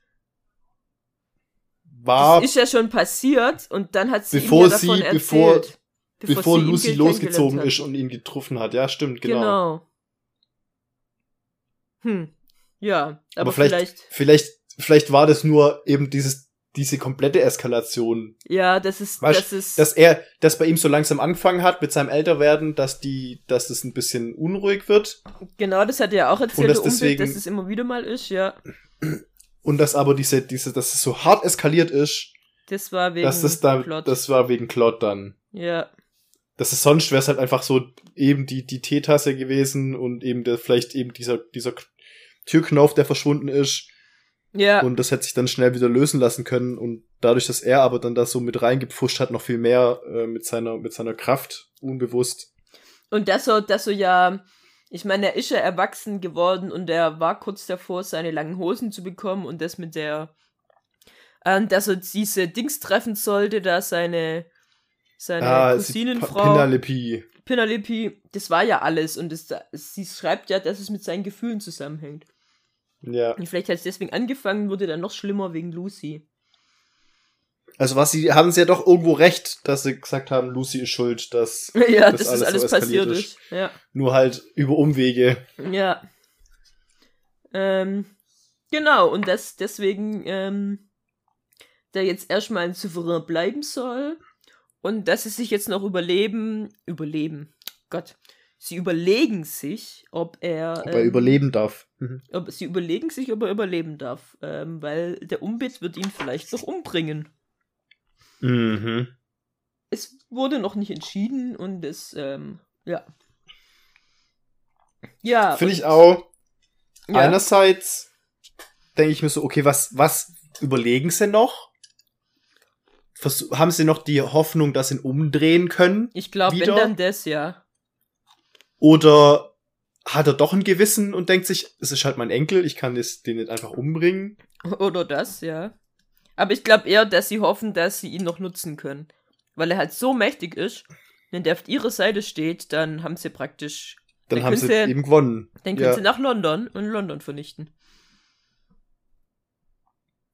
War, das ist ja schon passiert und dann hat sie Bevor ihm ja davon sie- erzählt. bevor- bevor sie ihn Lucy losgezogen ist und ihn getroffen hat. Ja, stimmt, genau. Genau. Hm. Ja, aber, Aber vielleicht, vielleicht, vielleicht, vielleicht war das nur eben dieses, diese komplette Eskalation. ja, das ist, Weißt, das ist, Dass er, dass bei ihm so langsam angefangen hat mit seinem Älterwerden, dass die, dass das ein bisschen unruhig wird. genau, das hat er ja auch erzählt, dass der Umwelt, deswegen- dass es immer wieder mal ist, ja. Und dass aber diese, diese, dass es so hart eskaliert ist, Das war wegen dass das da, Plot. das war wegen Claude dann. ja. Das ist sonst wäre es halt einfach so eben die, die Teetasse gewesen und eben der, vielleicht eben dieser, dieser Türknauf, der verschwunden ist. Ja, Und das hätte sich dann schnell wieder lösen lassen können. Und dadurch, dass er aber dann da so mit reingepfuscht hat, noch viel mehr äh, mit seiner, mit seiner Kraft, unbewusst. Und das so, das so ja, ich meine, er ist ja erwachsen geworden und er war kurz davor, seine langen Hosen zu bekommen und das mit der, ähm, dass er diese Dings treffen sollte, da seine, seine Ah, Cousinenfrau, Penelope. Penelope, das war ja alles und das, sie schreibt ja, dass es mit seinen Gefühlen zusammenhängt. Ja. Und vielleicht hat es deswegen angefangen, wurde dann noch schlimmer wegen Lucy. Also was sie, haben sie ja doch irgendwo recht, dass sie gesagt haben, Lucy ist schuld, dass ja, Das dass alles das alles so passiert ist. ist. Ja. nur halt über Umwege. Ja. Ähm, genau, und das deswegen, ähm, der jetzt erstmal ein Souverän bleiben soll und dass sie sich jetzt noch überleben, überleben, Gott, sie überlegen sich, ob er, Ob er ähm, überleben darf. Mhm. ob, sie überlegen sich, ob er überleben darf, ähm, weil der Umbit wird ihn vielleicht noch umbringen. Mhm. Es wurde noch nicht entschieden und es, ähm, ja. Ja. Finde ich auch. ja. Einerseits denke ich mir so, okay, was, was überlegen sie noch? Vers haben sie noch die Hoffnung, dass sie ihn umdrehen können? Ich glaube, wenn dann das, ja. Oder hat er doch ein Gewissen und denkt sich, es ist halt mein Enkel, ich kann das, den nicht einfach umbringen? Oder das, ja. Aber ich glaube eher, dass sie hoffen, dass sie ihn noch nutzen können. Weil er halt so mächtig ist, wenn der auf ihrer Seite steht, dann haben sie praktisch. Dann, Dann haben sie eben gewonnen. Dann können Ja. sie nach London und London vernichten.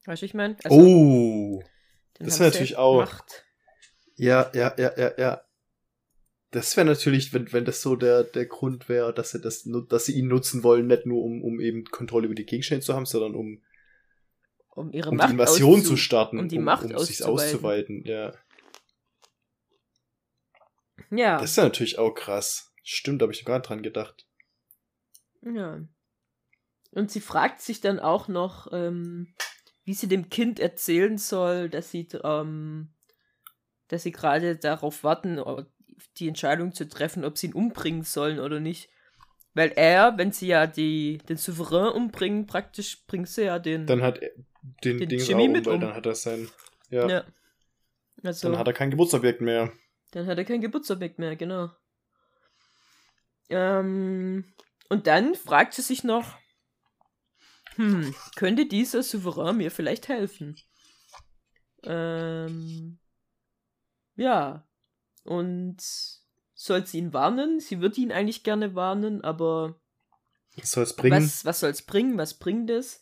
Weißt du, ich meine? Also, oh. das sie natürlich auch- Macht. Ja, ja, ja, ja, ja. Das wäre natürlich, wenn, wenn das so der, der Grund wäre, dass sie das, dass sie ihn nutzen wollen, nicht nur um, um eben Kontrolle über die Gegenstände zu haben, sondern um, Um ihre um Macht die Invasion zu starten, um die um, Macht um sich auszuweiten. auszuweiten, ja. Ja. Das ist ja natürlich auch krass. Stimmt, habe ich gar nicht dran gedacht. Ja. Und sie fragt sich dann auch noch, ähm, wie sie dem Kind erzählen soll, dass sie, ähm, dass sie gerade darauf warten, die Entscheidung zu treffen, ob sie ihn umbringen sollen oder nicht. Weil er, wenn sie ja die, den Souverän umbringen, praktisch bringt sie ja den. Dann hat er den, Den Ding Jimmy auch, mit um. dann hat er sein. Ja. ja. Also, Dann hat er kein Geburtsobjekt mehr. Dann hat er kein Geburtsobjekt mehr, genau. Ähm, und dann fragt sie sich noch, hm, könnte dieser Souverän mir vielleicht helfen? Ähm, ja. Und soll sie ihn warnen? Sie würde ihn eigentlich gerne warnen, aber Was soll es bringen? was, was soll es bringen? Was bringt es?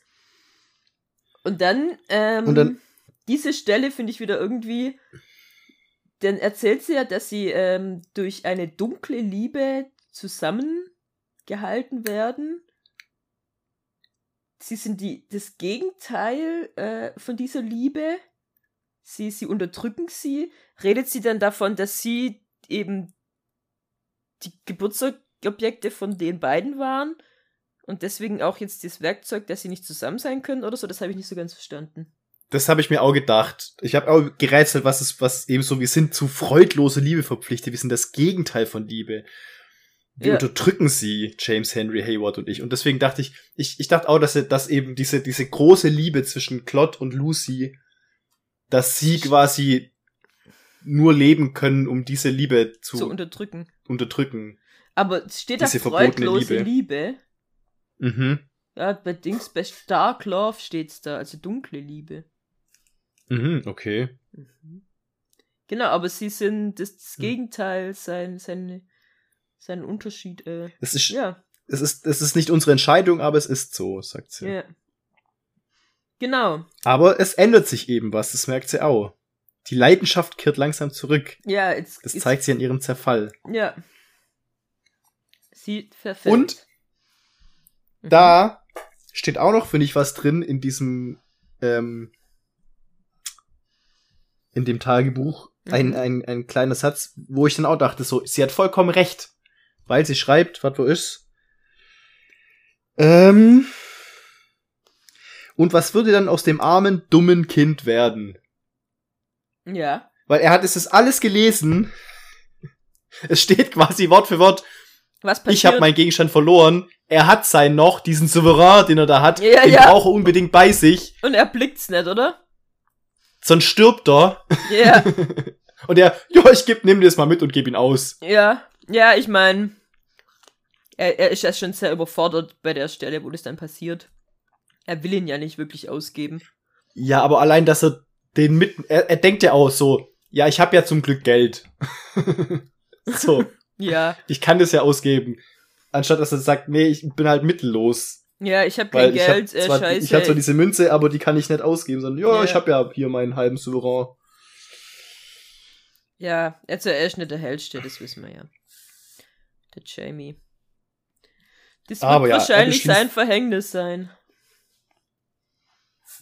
Und dann, ähm, Und dann- diese Stelle finde ich wieder irgendwie. Dann erzählt sie ja, dass sie ähm, durch eine dunkle Liebe zusammengehalten werden. Sie sind die, das Gegenteil äh, von dieser Liebe. Sie, sie unterdrücken sie. Redet sie dann davon, dass sie eben die Geburtsobjekte von den beiden waren und deswegen auch jetzt das Werkzeug, dass sie nicht zusammen sein können oder so? Das habe ich nicht so ganz verstanden. Das habe ich mir auch gedacht. Ich habe auch gerätselt, was ist, was eben so, wir sind zu freudlose Liebe verpflichtet. Wir sind das Gegenteil von Liebe. Wir Ja. unterdrücken sie, James Henry Hayward und ich. Und deswegen dachte ich, ich, ich dachte auch, dass, dass eben diese, diese große Liebe zwischen Claude und Lucy, dass sie quasi nur leben können, um diese Liebe zu, Zu unterdrücken. unterdrücken. Aber steht da Diese freudlose Liebe. Liebe. Mhm. Ja, bei Dings, bei Stark Love steht's da, also dunkle Liebe. Mhm, okay. Genau, aber sie sind das, das Hm. Gegenteil, sein, sein, sein Unterschied. Äh, Es ist, ja, es ist, es ist nicht unsere Entscheidung, aber es ist so, sagt sie. ja. Genau. Aber es ändert sich eben was, das merkt sie auch. Die Leidenschaft kehrt langsam zurück. Ja, jetzt. Das jetzt- zeigt sie an ihrem Zerfall. Ja. Sie verfällt. Und Mhm. da steht auch noch, finde ich, was drin in diesem, ähm, in dem Tagebuch. Ein, Mhm. ein, ein kleiner Satz, wo ich dann auch dachte, so, sie hat vollkommen recht. Weil sie schreibt, was wo ist. Ähm, und was würde dann aus dem armen, dummen Kind werden? Ja. Weil er hat es alles gelesen. Es steht quasi Wort für Wort, Was passiert? ich habe meinen Gegenstand verloren. Er hat seinen noch, diesen Souverän, den er da hat. Ja, den ja. braucht er unbedingt bei sich. Und er blickt's nicht, oder? Sonst stirbt er. Ja. Und er, ja, ich geb, nimm das mal mit und geb ihn aus. ja. Ja, ich meine. Er, er ist ja schon sehr überfordert bei der Stelle, wo das dann passiert. Er will ihn ja nicht wirklich ausgeben. Ja, aber allein, dass er den mit, er, er denkt ja auch so, ja, ich habe ja zum Glück Geld. so, Ja. ich kann das ja ausgeben. Anstatt dass er sagt, nee, ich bin halt mittellos. Ja, ich habe kein ich Geld, hab äh, zwar, scheiße. ich hab zwar diese Münze, aber die kann ich nicht ausgeben, sondern ja, Ja. ich habe ja hier meinen halben Souverän. ja, also er ist nicht der Hellste, das wissen wir ja. Der Jamie. Das wird Aber ja, er wahrscheinlich sein Verhängnis sein.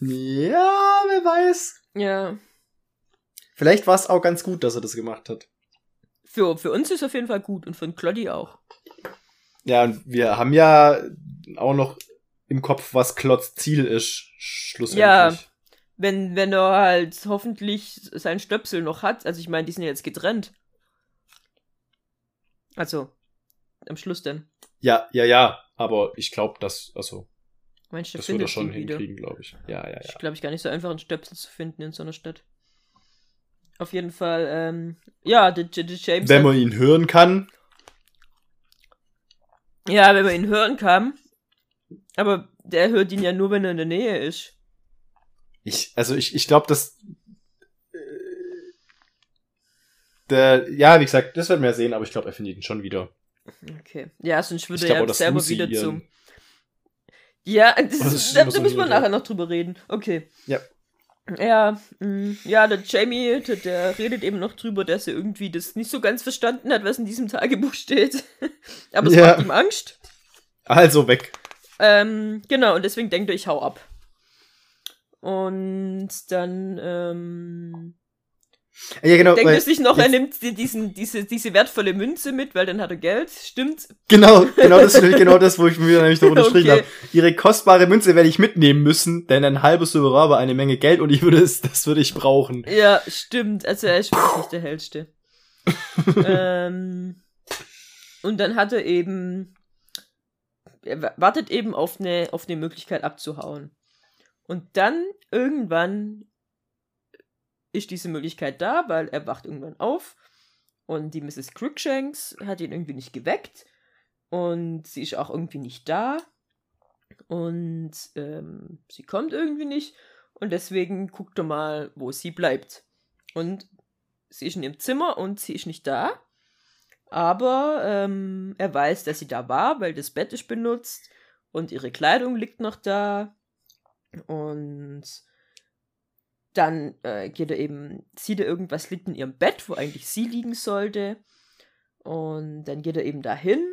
Ja, wer weiß. Ja. Vielleicht war es auch ganz gut, dass er das gemacht hat. Für, für uns ist auf jeden Fall gut und für den auch. Ja, und wir haben ja auch noch im Kopf, was Klotz Ziel ist, schlussendlich. Ja. Wenn, wenn er halt hoffentlich seinen Stöpsel noch hat. Also ich meine, die sind ja jetzt getrennt. Also, am Schluss dann. Ja, ja, ja. Aber ich glaube, dass, also, Meinst du, das wird er schon hinkriegen, glaube ich. Ja, ja, ja. Ich glaube, ich gar nicht so einfach einen Stöpsel zu finden in so einer Stadt. Auf jeden Fall, ähm, ja, der, der James. Wenn man ihn hören kann, ja, wenn man ihn hören kann. Aber der hört ihn ja nur, wenn er in der Nähe ist. ich, also ich, ich glaube, dass äh, der, ja, wie gesagt, das werden wir ja sehen, aber ich glaube, er findet ihn schon wieder. Okay. Ja, sonst würde Ich er selber wieder zum. Ja, das, Das ist, da, da müssen wir nachher her. noch drüber reden. Okay. Ja. Ja, mh, ja, der Jamie, der, der redet eben noch drüber, dass er irgendwie das nicht so ganz verstanden hat, was in diesem Tagebuch steht. Aber es Ja. macht ihm Angst. Also weg. Ähm, genau, und deswegen denkt er, ich hau ab. Und dann, ähm, Ja, genau. Denkt er sich noch, er nimmt die- diesen, diese, diese wertvolle Münze mit, weil dann hat er Geld. Stimmt. Genau, genau das ist genau das, wo ich mir nämlich noch unterstrichen Okay. habe. Ihre kostbare Münze werde ich mitnehmen müssen, denn ein halbes Souverän war eine Menge Geld und ich würde es, das würde ich brauchen. Ja, stimmt. Also er ist wirklich nicht der hellste. ähm, und dann hat er eben, er wa- wartet eben auf eine, auf eine Möglichkeit abzuhauen. Und dann irgendwann ist diese Möglichkeit da, weil er wacht irgendwann auf und die Mrs. Cruikshanks hat ihn irgendwie nicht geweckt und sie ist auch irgendwie nicht da und ähm, sie kommt irgendwie nicht und deswegen guckt er mal, wo sie bleibt. Und sie ist in ihrem Zimmer und sie ist nicht da. Aber ähm, er weiß, dass sie da war, weil das Bett ist benutzt und ihre Kleidung liegt noch da. Und dann äh, geht er eben, sieht er irgendwas liegt in ihrem Bett, wo eigentlich sie liegen sollte. Und dann geht er eben dahin.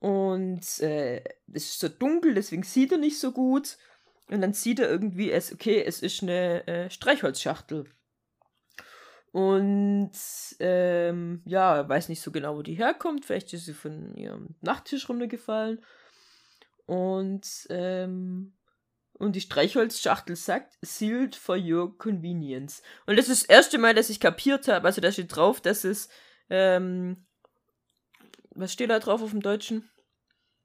Und äh, es ist so dunkel, deswegen sieht er nicht so gut. Und dann sieht er irgendwie, es, okay, es ist eine äh, Streichholzschachtel. Und ähm, ja, er weiß nicht so genau, wo die herkommt. Vielleicht ist sie von ihrem Nachttisch runtergefallen. Und, ähm, und die Streichholzschachtel sagt, sealed for your convenience. Und das ist das erste Mal, dass ich kapiert habe, also da steht drauf, dass es, ähm, was steht da drauf auf dem Deutschen?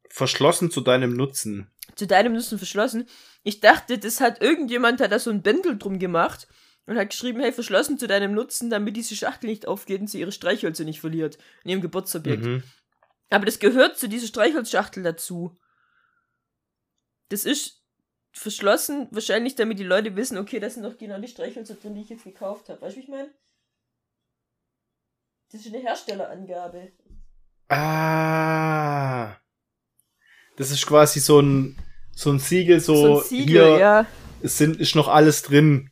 Verschlossen zu deinem Nutzen. zu deinem Nutzen verschlossen. Ich dachte, das hat irgendjemand, hat da so ein Bändel drum gemacht und hat geschrieben, hey, verschlossen zu deinem Nutzen, damit diese Schachtel nicht aufgeht und sie ihre Streichhölzer nicht verliert in ihrem Geburtsobjekt. Mhm. Aber das gehört zu dieser Streichholzschachtel dazu. Das ist verschlossen, wahrscheinlich damit die Leute wissen, okay, da sind noch genau die Streichhölzer drin, die ich jetzt gekauft habe. Weißt du, wie ich meine? Das ist eine Herstellerangabe. Ah. Das ist quasi so ein, so ein Siegel, so, So ein Siegel, hier ja. es sind, ist noch alles drin,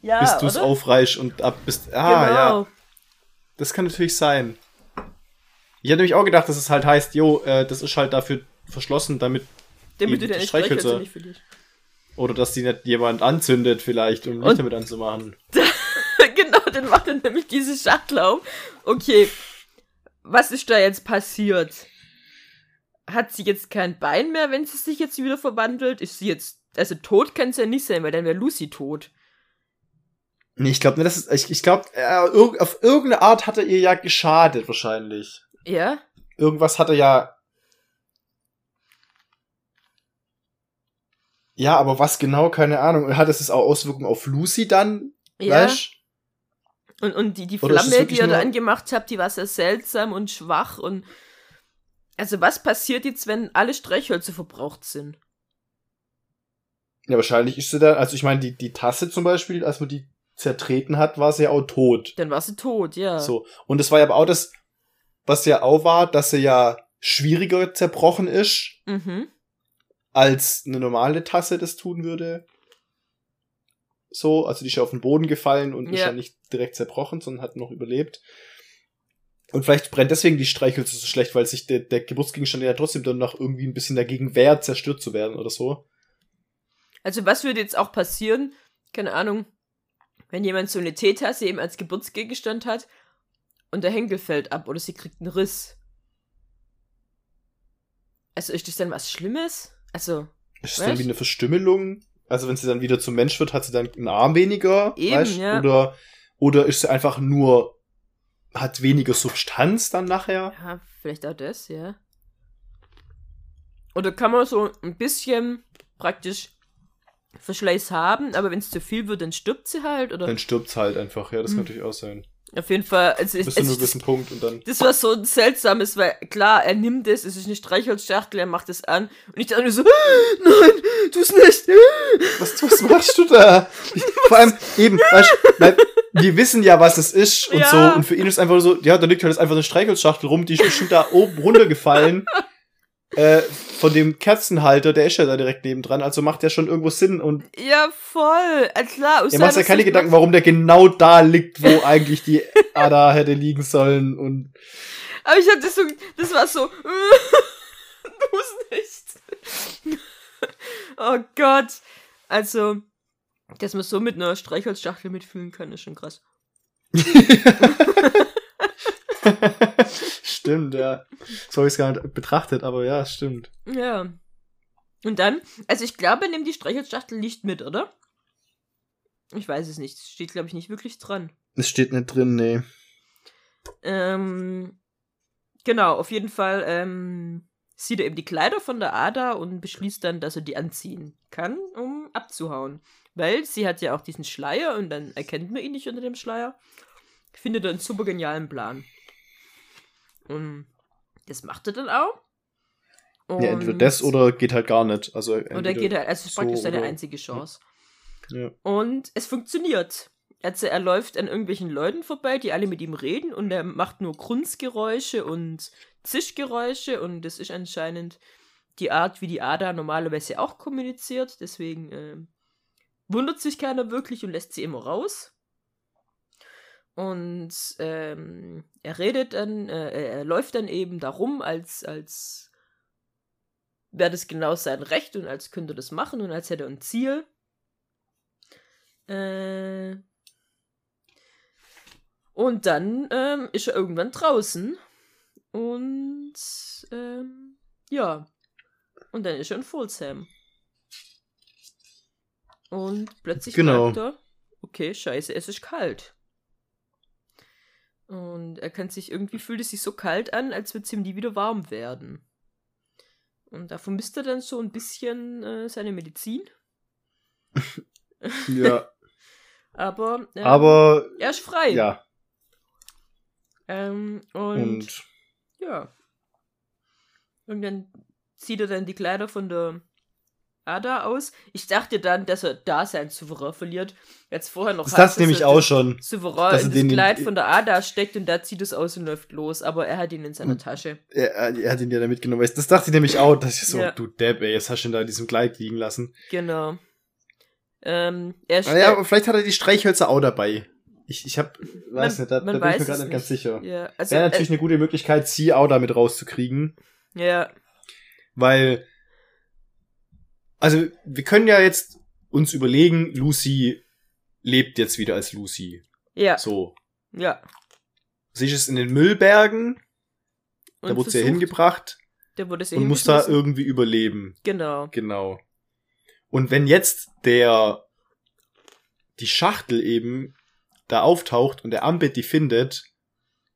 Ja, bis du es aufreißt und ab bist. Ah, genau. ja. Das kann natürlich sein. Ich hätte nämlich auch gedacht, dass es halt heißt, jo, äh, das ist halt dafür verschlossen, damit, Damit eben du die deine Streichhölzer- Streichhölzer nicht verlierst. oder dass die nicht jemand anzündet vielleicht, um Licht damit anzumachen. genau, dann macht er nämlich diese Schachtel auf. Okay, was ist da jetzt passiert? Hat sie jetzt kein Bein mehr, wenn sie sich jetzt wieder verwandelt? Ist sie jetzt, also tot kann sie ja nicht sein, weil dann wäre Lucy tot. Nee, ich glaube nicht, dass es, ich, ich glaube, äh, auf irgendeine Art hat er ihr ja geschadet wahrscheinlich. Ja? Irgendwas hat er ja. Ja, aber was genau, keine Ahnung. Hat es auch Auswirkungen auf Lucy dann? Ja. Weißt? Und, und die, die Flamme, die ihr da angemacht habt, die war sehr seltsam und schwach und. Also, was passiert jetzt, wenn alle Streichhölzer verbraucht sind? Ja, wahrscheinlich ist sie da, also ich meine, die, die Tasse zum Beispiel, als man die zertreten hat, war sie ja auch tot. Dann war sie tot, ja. So. Und es war ja aber auch das, was ja auch war, dass sie ja schwieriger zerbrochen ist, Mhm. Als eine normale Tasse das tun würde. So, also die ist ja auf den Boden gefallen und ist Ja. ja nicht direkt zerbrochen, sondern hat noch überlebt. Und vielleicht brennt deswegen die Streichhölzer so schlecht, weil sich der, der Geburtsgegenstand ja trotzdem dann noch irgendwie ein bisschen dagegen wehrt, zerstört zu werden oder so. Also was würde jetzt auch passieren? Keine Ahnung. Wenn jemand so eine Teetasse eben als Geburtsgegenstand hat und der Henkel fällt ab oder sie kriegt einen Riss. Also ist das dann was Schlimmes? Also, Ist es dann wie eine Verstümmelung? Also wenn sie dann wieder zum Mensch wird, hat sie dann einen Arm weniger? Eben, weißt? ja. Oder, oder ist sie einfach nur, hat weniger Substanz dann nachher? ja, vielleicht auch das, ja. Oder kann man so ein bisschen praktisch Verschleiß haben, aber wenn es zu viel wird, dann stirbt sie halt, oder? Dann stirbt's halt einfach, ja, das Hm. kann natürlich auch sein. Auf jeden Fall, also es, Bis zu es, einem gewissen Punkt und dann. Das war so ein seltsames, weil klar, er nimmt es, es ist eine Streichholzschachtel, er macht es an und ich dachte mir so, nein, tu's nicht. Was, was machst du da? Ich, vor allem, eben, weißt, nein, wir wissen ja, was es ist und Ja. so. Und für ihn ist einfach so, ja, da liegt halt jetzt einfach eine Streichholzschachtel rum, die ist bestimmt da oben runtergefallen. Äh, von dem Kerzenhalter, der ist ja da direkt nebendran, also macht der schon irgendwo Sinn und Ja, voll. Äh, klar, er macht sich ja keine Gedanken, warum der genau da liegt, wo eigentlich die Ada hätte liegen sollen und Aber ich hatte so, das war so, tu's nicht. oh Gott. Also, Dass man so mit einer Streichholzschachtel mitfühlen kann, ist schon krass. stimmt, ja. So habe ich es gar nicht betrachtet, aber ja, stimmt. Ja. Und dann, also ich glaube, nimmt die Streichholzschachtel nicht mit, oder? Ich weiß es nicht. Es steht, glaube ich, nicht wirklich dran. Es steht nicht drin, nee. Ähm, genau, auf jeden Fall ähm, sieht er eben die Kleider von der Ada und beschließt dann, dass er die anziehen kann, um abzuhauen. Weil sie hat ja auch diesen Schleier und dann erkennt man ihn nicht unter dem Schleier. Findet er einen super genialen Plan. Und das macht er dann auch. Und ja, entweder das oder geht halt gar nicht. Also oder geht halt, also es ist so praktisch seine einzige Chance. Ja. Und es funktioniert. Also er läuft an irgendwelchen Leuten vorbei, die alle mit ihm reden und er macht nur Grunzgeräusche und Zischgeräusche und das ist anscheinend die Art, wie die Ada normalerweise auch kommuniziert. Deswegen äh, wundert sich keiner wirklich und lässt sie immer raus. Und ähm, er redet dann, äh, er läuft dann eben darum, als, als wäre das genau sein Recht und als könnte er das machen und als hätte er ein Ziel. Äh, und dann ähm, ist er irgendwann draußen. Und ähm, ja. Und dann ist er in Folsham. Und plötzlich genau. merkt er, okay, scheiße, es ist kalt. Und er kann sich, irgendwie fühlt es sich so kalt an, als würde es ihm nie wieder warm werden. Und da vermisst er dann so ein bisschen äh, seine Medizin. ja. Aber, ähm, Aber er ist frei. Ja. Ähm, und, und, ja. Und dann zieht er dann die Kleider von der Ada aus. Ich dachte dann, dass er da sein Souverän verliert. Jetzt vorher noch. Das hat nämlich auch schon. Souverän dass in das Kleid von der Ada steckt und da zieht es aus und läuft los. Aber er hat ihn in seiner Tasche. Er, er, hat ihn ja da mitgenommen. Das dachte ich nämlich auch, dass ich so, ja. du Depp, ey, jetzt hast du ihn da in diesem Kleid liegen lassen. Genau. Ähm, er ah ja, aber vielleicht hat er die Streichhölzer auch dabei. Ich, ich hab, weiß man, nicht, da, da bin ich mir gerade nicht ganz sicher. Ja, also, Wäre natürlich äh, eine gute Möglichkeit, sie auch damit rauszukriegen. Ja. Weil, also, wir können ja jetzt uns überlegen, Lucy lebt jetzt wieder als Lucy. Ja. So. Ja. Sie ist in den Müllbergen. Und da wurde sie ja hingebracht. Der wurde sie Und muss da irgendwie überleben. Genau. Genau. Und wenn jetzt der die Schachtel eben da auftaucht und der Ambit die findet,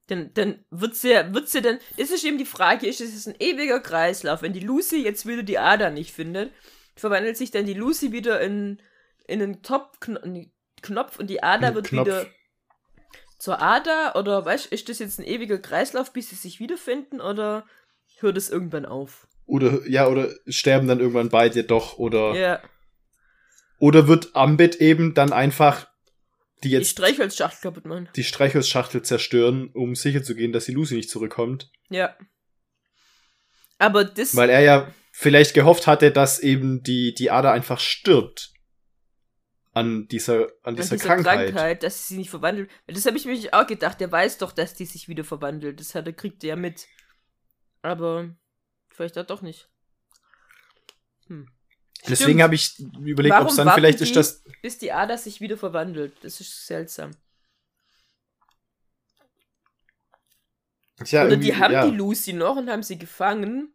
dann, dann wird sie, wird sie dann, das ist eben die Frage, ist es ein ewiger Kreislauf. Wenn die Lucy jetzt wieder die Ada nicht findet, verwandelt sich dann die Lucy wieder in, in einen Top-Knopf und die Ada wird Knopf. wieder zur Ada oder weißt ist das jetzt ein ewiger Kreislauf, bis sie sich wiederfinden oder hört es irgendwann auf? Oder, ja, oder sterben dann irgendwann beide doch, oder. Ja. Oder wird Ambit eben dann einfach die jetzt. Die Streichholzschachtel kaputt machen. Die Streichholzschachtel zerstören, um sicher zu gehen, dass die Lucy nicht zurückkommt. Ja. Aber das. Weil er ja vielleicht gehofft hatte, dass eben die, die Ada einfach stirbt. An dieser, an dieser, an dieser Krankheit. Krankheit. dass sie sich nicht verwandelt. Das habe ich mich auch gedacht. Der weiß doch, dass die sich wieder verwandelt. Das hat er, kriegt er ja mit. Aber Vielleicht auch doch nicht. Hm. Deswegen habe ich überlegt, ob es dann vielleicht ist das. Bis die Ader sich wieder verwandelt. Das ist seltsam. Tja, Oder die haben ja. die Lucy noch und haben sie gefangen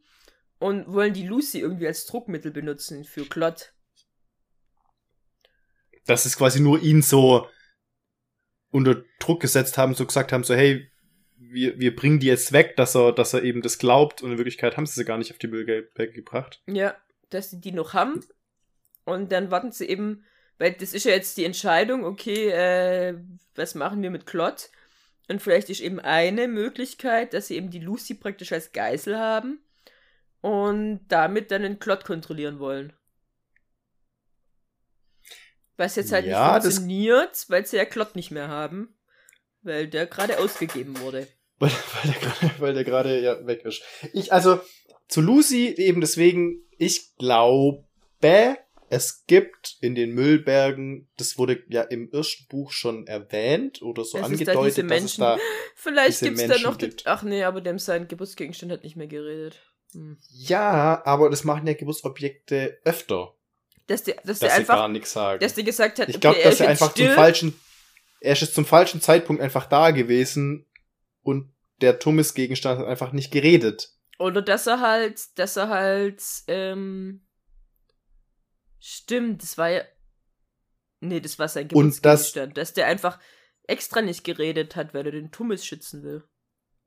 und wollen die Lucy irgendwie als Druckmittel benutzen für Klott. Dass es quasi nur ihn so unter Druck gesetzt haben, so gesagt haben, so hey, wir, wir bringen die jetzt weg, dass er, dass er eben das glaubt und in Wirklichkeit haben sie sie gar nicht auf die Müllberge gebracht. Ja, dass sie die noch haben und dann warten sie eben, weil das ist ja jetzt die Entscheidung, okay, äh, was machen wir mit Klott? Und vielleicht ist eben eine Möglichkeit, dass sie eben die Lucy praktisch als Geisel haben und damit dann den Klott kontrollieren wollen. Was jetzt halt ja, nicht funktioniert, weil sie ja Klott nicht mehr haben. Weil der gerade ausgegeben wurde. Weil, weil der gerade ja weg ist. Ich, also, zu Lucy eben deswegen, ich glaube, es gibt in den Müllbergen, das wurde ja im ersten Buch schon erwähnt oder so es angedeutet, da dass es da Vielleicht gibt's da noch gibt. Ach nee, aber dem sein Geburtsgegenstand hat nicht mehr geredet. Hm. Ja, aber das machen ja Geburtsobjekte öfter. Dass der, dass dass der sie einfach, gar nichts sagen. dass der gesagt hat, Ich glaube, okay, dass ist er einfach zum still. falschen, er ist zum falschen Zeitpunkt einfach da gewesen und der Thomas-Gegenstand hat einfach nicht geredet. Oder dass er halt, dass er halt, ähm, stimmt, das war ja, nee, das war sein Und das- Geburtsgegenstand, dass der einfach extra nicht geredet hat, weil er den Tummis schützen will.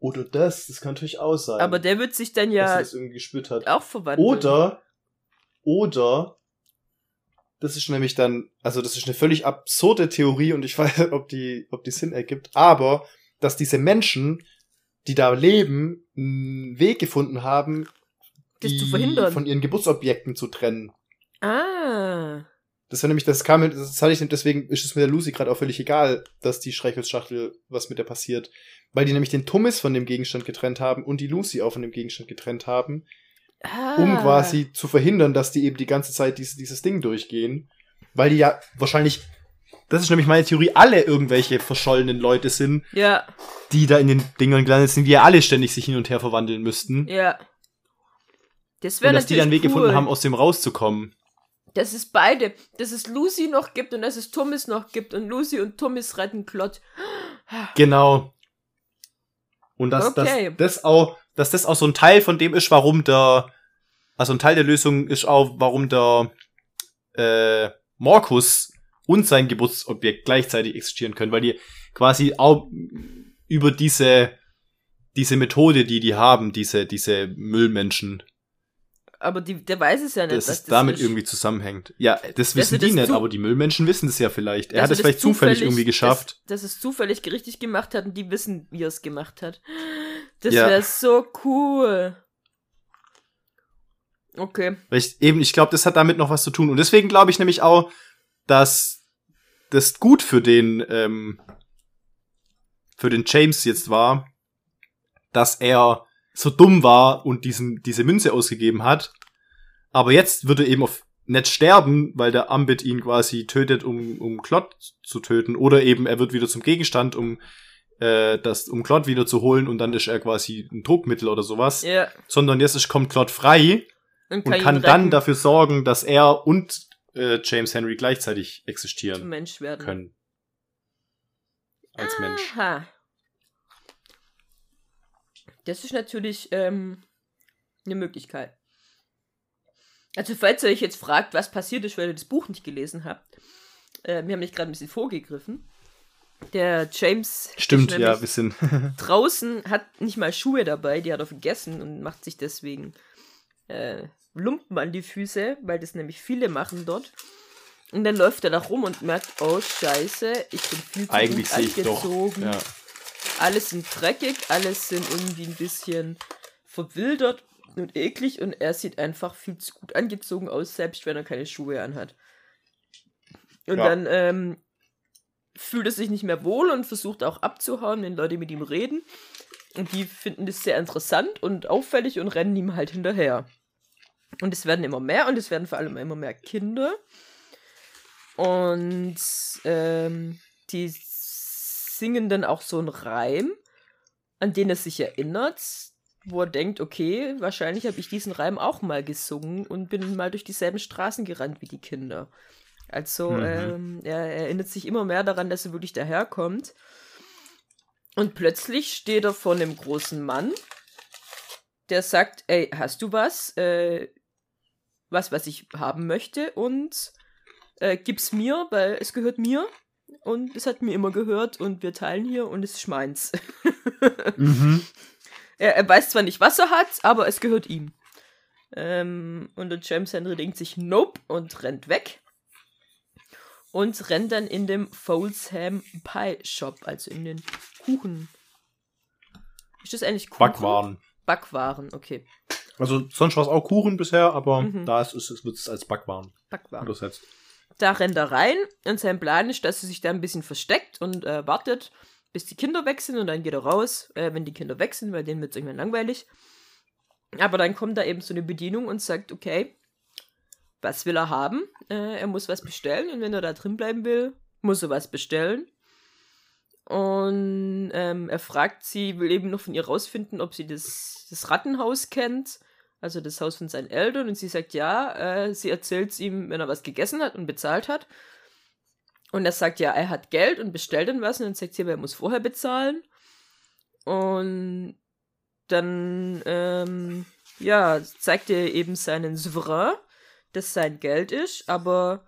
Oder das, das kann natürlich auch sein. Aber der wird sich dann dass er ja das irgendwie gespürt hat. auch verwandeln. Oder, oder, das ist nämlich dann, also das ist eine völlig absurde Theorie und ich weiß nicht, ob die, ob die Sinn ergibt, aber, dass diese Menschen, die da leben, einen Weg gefunden haben, Das die zu verhindern. von ihren Geburtsobjekten zu trennen. Ah. Das war nämlich, das kam, das hatte ich, deswegen ist es mit der Lucy gerade auch völlig egal, dass die Streichholzschachtel, was mit der passiert. Weil die nämlich den Tummis von dem Gegenstand getrennt haben und die Lucy auch von dem Gegenstand getrennt haben, ah. um quasi zu verhindern, dass die eben die ganze Zeit dieses, dieses Ding durchgehen. Weil die ja wahrscheinlich, das ist nämlich meine Theorie, alle irgendwelche verschollenen Leute sind, Ja, die da in den Dingern gelandet sind, die ja alle ständig sich hin und her verwandeln müssten. ja. Das und wäre dass die dann einen Weg cool, gefunden haben, aus dem rauszukommen. Dass es beide, dass es Lucy noch gibt und dass es Thomas noch gibt und Lucy und Thomas retten Klott. Genau. Und dass, Okay. dass das auch, dass das auch so ein Teil von dem ist, warum der, also ein Teil der Lösung ist auch, warum der äh, Markus und sein Geburtsobjekt gleichzeitig existieren können, weil die quasi auch über diese diese Methode, die die haben, diese diese Müllmenschen, Aber die, der weiß es ja nicht, dass es damit ist. irgendwie zusammenhängt. Ja, das wissen die das nicht, aber die Müllmenschen wissen es ja vielleicht. Er Dass hat es das vielleicht zufällig irgendwie geschafft. Dass, dass es zufällig richtig gemacht hat und die wissen, wie er es gemacht hat. Das Ja. wäre so cool. Okay. Weil ich, eben, ich glaube, das hat damit noch was zu tun. Und deswegen glaube ich nämlich auch, dass das gut für den, ähm, für den James jetzt war, dass er so dumm war und diesen, diese Münze ausgegeben hat. Aber jetzt wird er eben auf nicht sterben, weil der Ambit ihn quasi tötet, um, um Klott zu töten. Oder eben er wird wieder zum Gegenstand, um äh, das, um Klott wieder zu holen und dann ist er quasi ein Druckmittel oder sowas. Ja. Sondern jetzt ist, kommt Klott frei und ihn kann dann retten, dafür sorgen, dass er und äh, James Henry gleichzeitig existieren Mensch werden. können. Als Mensch. Das ist natürlich ähm, eine Möglichkeit. Also, falls ihr euch jetzt fragt, was passiert ist, weil ihr das Buch nicht gelesen habt, äh, wir haben nicht gerade ein bisschen vorgegriffen. Der James Stimmt, ja, wir sind. draußen, hat nicht mal Schuhe dabei, die hat er vergessen und macht sich deswegen äh, Lumpen an die Füße, weil das nämlich viele machen dort. Und dann läuft er da rum und merkt, oh scheiße, ich bin viel zu Eigentlich gut sehe ich doch. angezogen. Ja. Alles sind dreckig, alles sind irgendwie ein bisschen verwildert und eklig und er sieht einfach viel zu gut angezogen aus, selbst wenn er keine Schuhe anhat. Und Ja. dann ähm, fühlt er sich nicht mehr wohl und versucht auch abzuhauen, wenn Leute mit ihm reden. Und die finden das sehr interessant und auffällig und rennen ihm halt hinterher. Und es werden immer mehr und es werden vor allem immer mehr Kinder. Und ähm, die singen dann auch so einen Reim, an den er sich erinnert, wo er denkt, okay, wahrscheinlich habe ich diesen Reim auch mal gesungen und bin mal durch dieselben Straßen gerannt wie die Kinder. Also Mhm. ähm, er erinnert sich immer mehr daran, dass er wirklich daherkommt. Und plötzlich steht er vor einem großen Mann, der sagt, ey, hast du was? Äh, was, was ich haben möchte und äh, gib's mir, weil es gehört mir und es hat mir immer gehört und wir teilen hier und es ist meins. Mhm. er, er weiß zwar nicht, was er hat, aber es gehört ihm. Ähm, und der James Henry denkt sich Nope und rennt weg. Und rennt dann in dem Folsham Pie Shop, also in den Kuchen. Ist das eigentlich Kuchen? Backwaren. Backwaren, okay. Also sonst war es auch Kuchen bisher, aber Mhm. da ist, es wird es als Backwaren Backwaren. übersetzt. Da rennt er rein und sein Plan ist, dass er sich da ein bisschen versteckt und äh, wartet, bis die Kinder weg sind und dann geht er raus, äh, wenn die Kinder weg sind, weil denen wird es irgendwann langweilig. Aber dann kommt da eben so eine Bedienung und sagt, okay, was will er haben? Äh, er muss was bestellen und wenn er da drin bleiben will, muss er was bestellen. Und ähm, er fragt sie, will eben noch von ihr rausfinden, ob sie das, das Rattenhaus kennt. Also das Haus von seinen Eltern, und sie sagt ja, äh, sie erzählt es ihm, wenn er was gegessen hat und bezahlt hat. Und er sagt ja, er hat Geld und bestellt dann was, und dann sagt sie, aber er muss vorher bezahlen. Und dann, ähm, ja, zeigt er eben seinen Souverän, das sein Geld ist, aber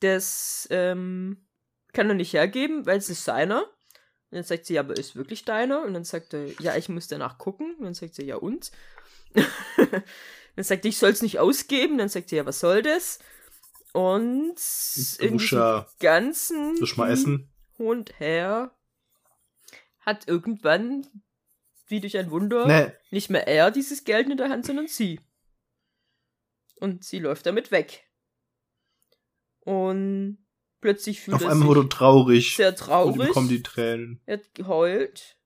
das ähm, kann er nicht hergeben, weil es ist seiner. Und dann sagt sie, ja, aber ist wirklich deiner? Und dann sagt er, ja, ich muss danach gucken. Und dann sagt sie, ja, und? dann sagt er, ich soll es nicht ausgeben. Dann sagt sie, ja, was soll das? Und in diesem ganzen. Hund her hat irgendwann, wie durch ein Wunder, Nee. nicht mehr er dieses Geld in der Hand, sondern sie. Und sie läuft damit weg. Und plötzlich fühlt Auf er einmal sich wurde traurig. sehr Und traurig. ihm kommen die Tränen. Er hat geheult.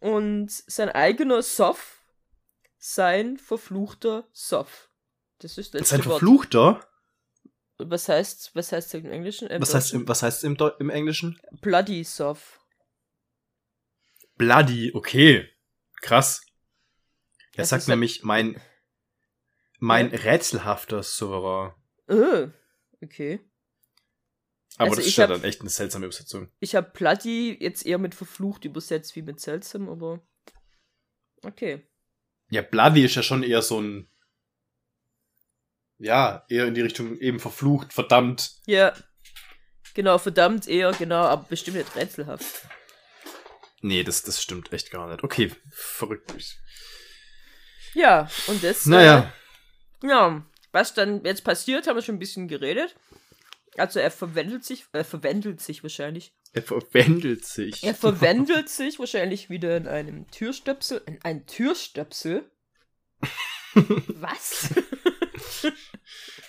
Und sein eigener Soff, sein verfluchter Soff. Das ist das Das ist ein letzte Wort. Verfluchter? Was heißt, was heißt im Englischen? Im Was heißt, im, was heißt im, Deu- im Englischen? Bloody Soff. Bloody, okay. Krass. Er Das sagt ja- nämlich mein, mein rätselhafter Souverän. Äh, okay. Aber Also das ist ja hab- dann echt eine seltsame Übersetzung. Ich habe Bloody jetzt eher mit verflucht übersetzt wie mit seltsam, aber okay. Ja, Bloody ist ja schon eher so ein. Ja, eher in die Richtung eben verflucht, verdammt. Ja. Genau, verdammt eher, genau, aber bestimmt nicht rätselhaft. Nee, das, das stimmt echt gar nicht. Okay, verrückt. Ja, und das. Naja, Äh, ja, was dann jetzt passiert, haben wir schon ein bisschen geredet. Also er verwandelt sich, er verwandelt sich wahrscheinlich. Er verwandelt sich. Er verwandelt sich wahrscheinlich wieder in einem Türstöpsel. In ein Türstöpsel? Was?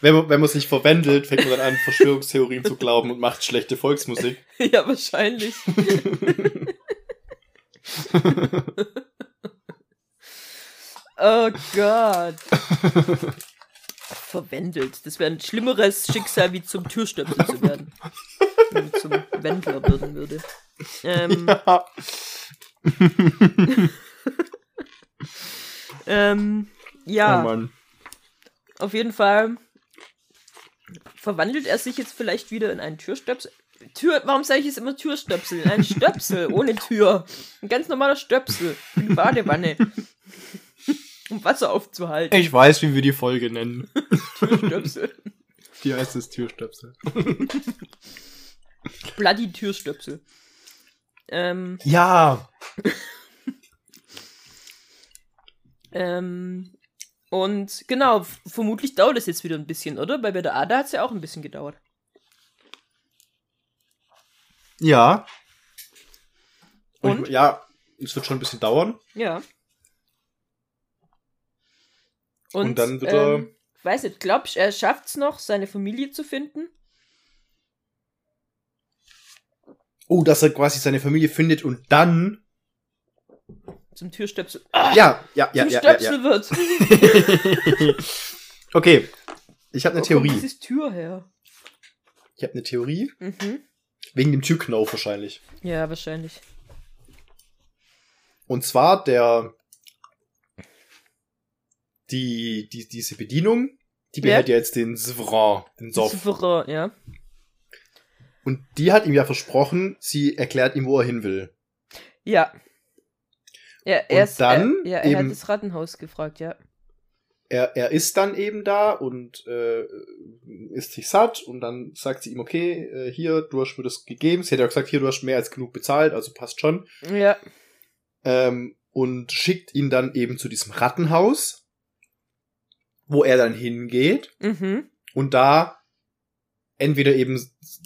Wenn man, wenn man sich verwandelt, fängt man dann an, Verschwörungstheorien zu glauben und macht schlechte Volksmusik. ja, wahrscheinlich. Oh Gott. Verwandelt. Das wäre ein schlimmeres Schicksal, wie zum Türstöpsel zu werden. Zum Wendler werden würde. Ähm, Ja. ähm, ja, Oh Mann. auf jeden Fall verwandelt er sich jetzt vielleicht wieder in einen Türstöpsel. Tür, warum sage ich jetzt immer Türstöpsel? In einen Stöpsel ohne Tür. Ein ganz normaler Stöpsel. Die Badewanne. Um Wasser aufzuhalten. Ich weiß, wie wir die Folge nennen. Türstöpsel. Die heißt es Türstöpsel. Bloody Türstöpsel. Ähm, Ja. ähm, und genau, vermutlich dauert es jetzt wieder ein bisschen, oder? Weil bei der Ada hat es ja auch ein bisschen gedauert. Ja. Und? Ja, es wird schon ein bisschen dauern. Ja. Und dann wird er- ähm, weiß nicht, glaubst du, er schafft es noch, seine Familie zu finden? Oh, dass er quasi seine Familie findet und dann. Zum Türstöpsel. Ja, ja, ja, zum ja, ja, Stöpsel ja. wird. okay. Ich habe Wo eine kommt Theorie. dieses Tür her? Ich habe eine Theorie. Mhm. Wegen dem Türknauf wahrscheinlich. Ja, wahrscheinlich. Und zwar der. Die, die, diese Bedienung, die Ja. behält ja jetzt den Svran, den Soff. Souverän, ja. Und die hat ihm ja versprochen, sie erklärt ihm, wo er hin will. Ja. Ja, er, ist, dann er, ja, er hat eben- das Rattenhaus gefragt, ja. Er, er ist dann eben da und äh, ist sich satt und dann sagt sie ihm, okay, äh, hier, du hast mir das gegeben. Sie hat ja gesagt, hier, du hast mehr als genug bezahlt, also passt schon. Ja. ähm, und schickt ihn dann eben zu diesem Rattenhaus, wo er dann hingeht Mhm. und da entweder eben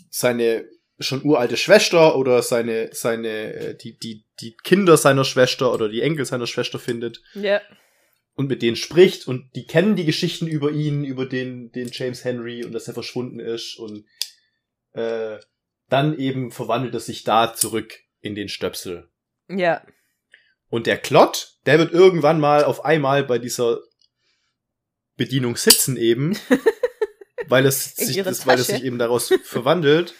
seine schon uralte Schwester oder seine seine äh, die die die Kinder seiner Schwester oder die Enkel seiner Schwester findet Ja. und mit denen spricht und die kennen die Geschichten über ihn über den den James Henry und dass er verschwunden ist und äh, dann eben verwandelt er sich da zurück in den Stöpsel Ja. und der Klott, der wird irgendwann mal auf einmal bei dieser Bedienung sitzen eben, weil es sich, das, weil es sich eben daraus verwandelt.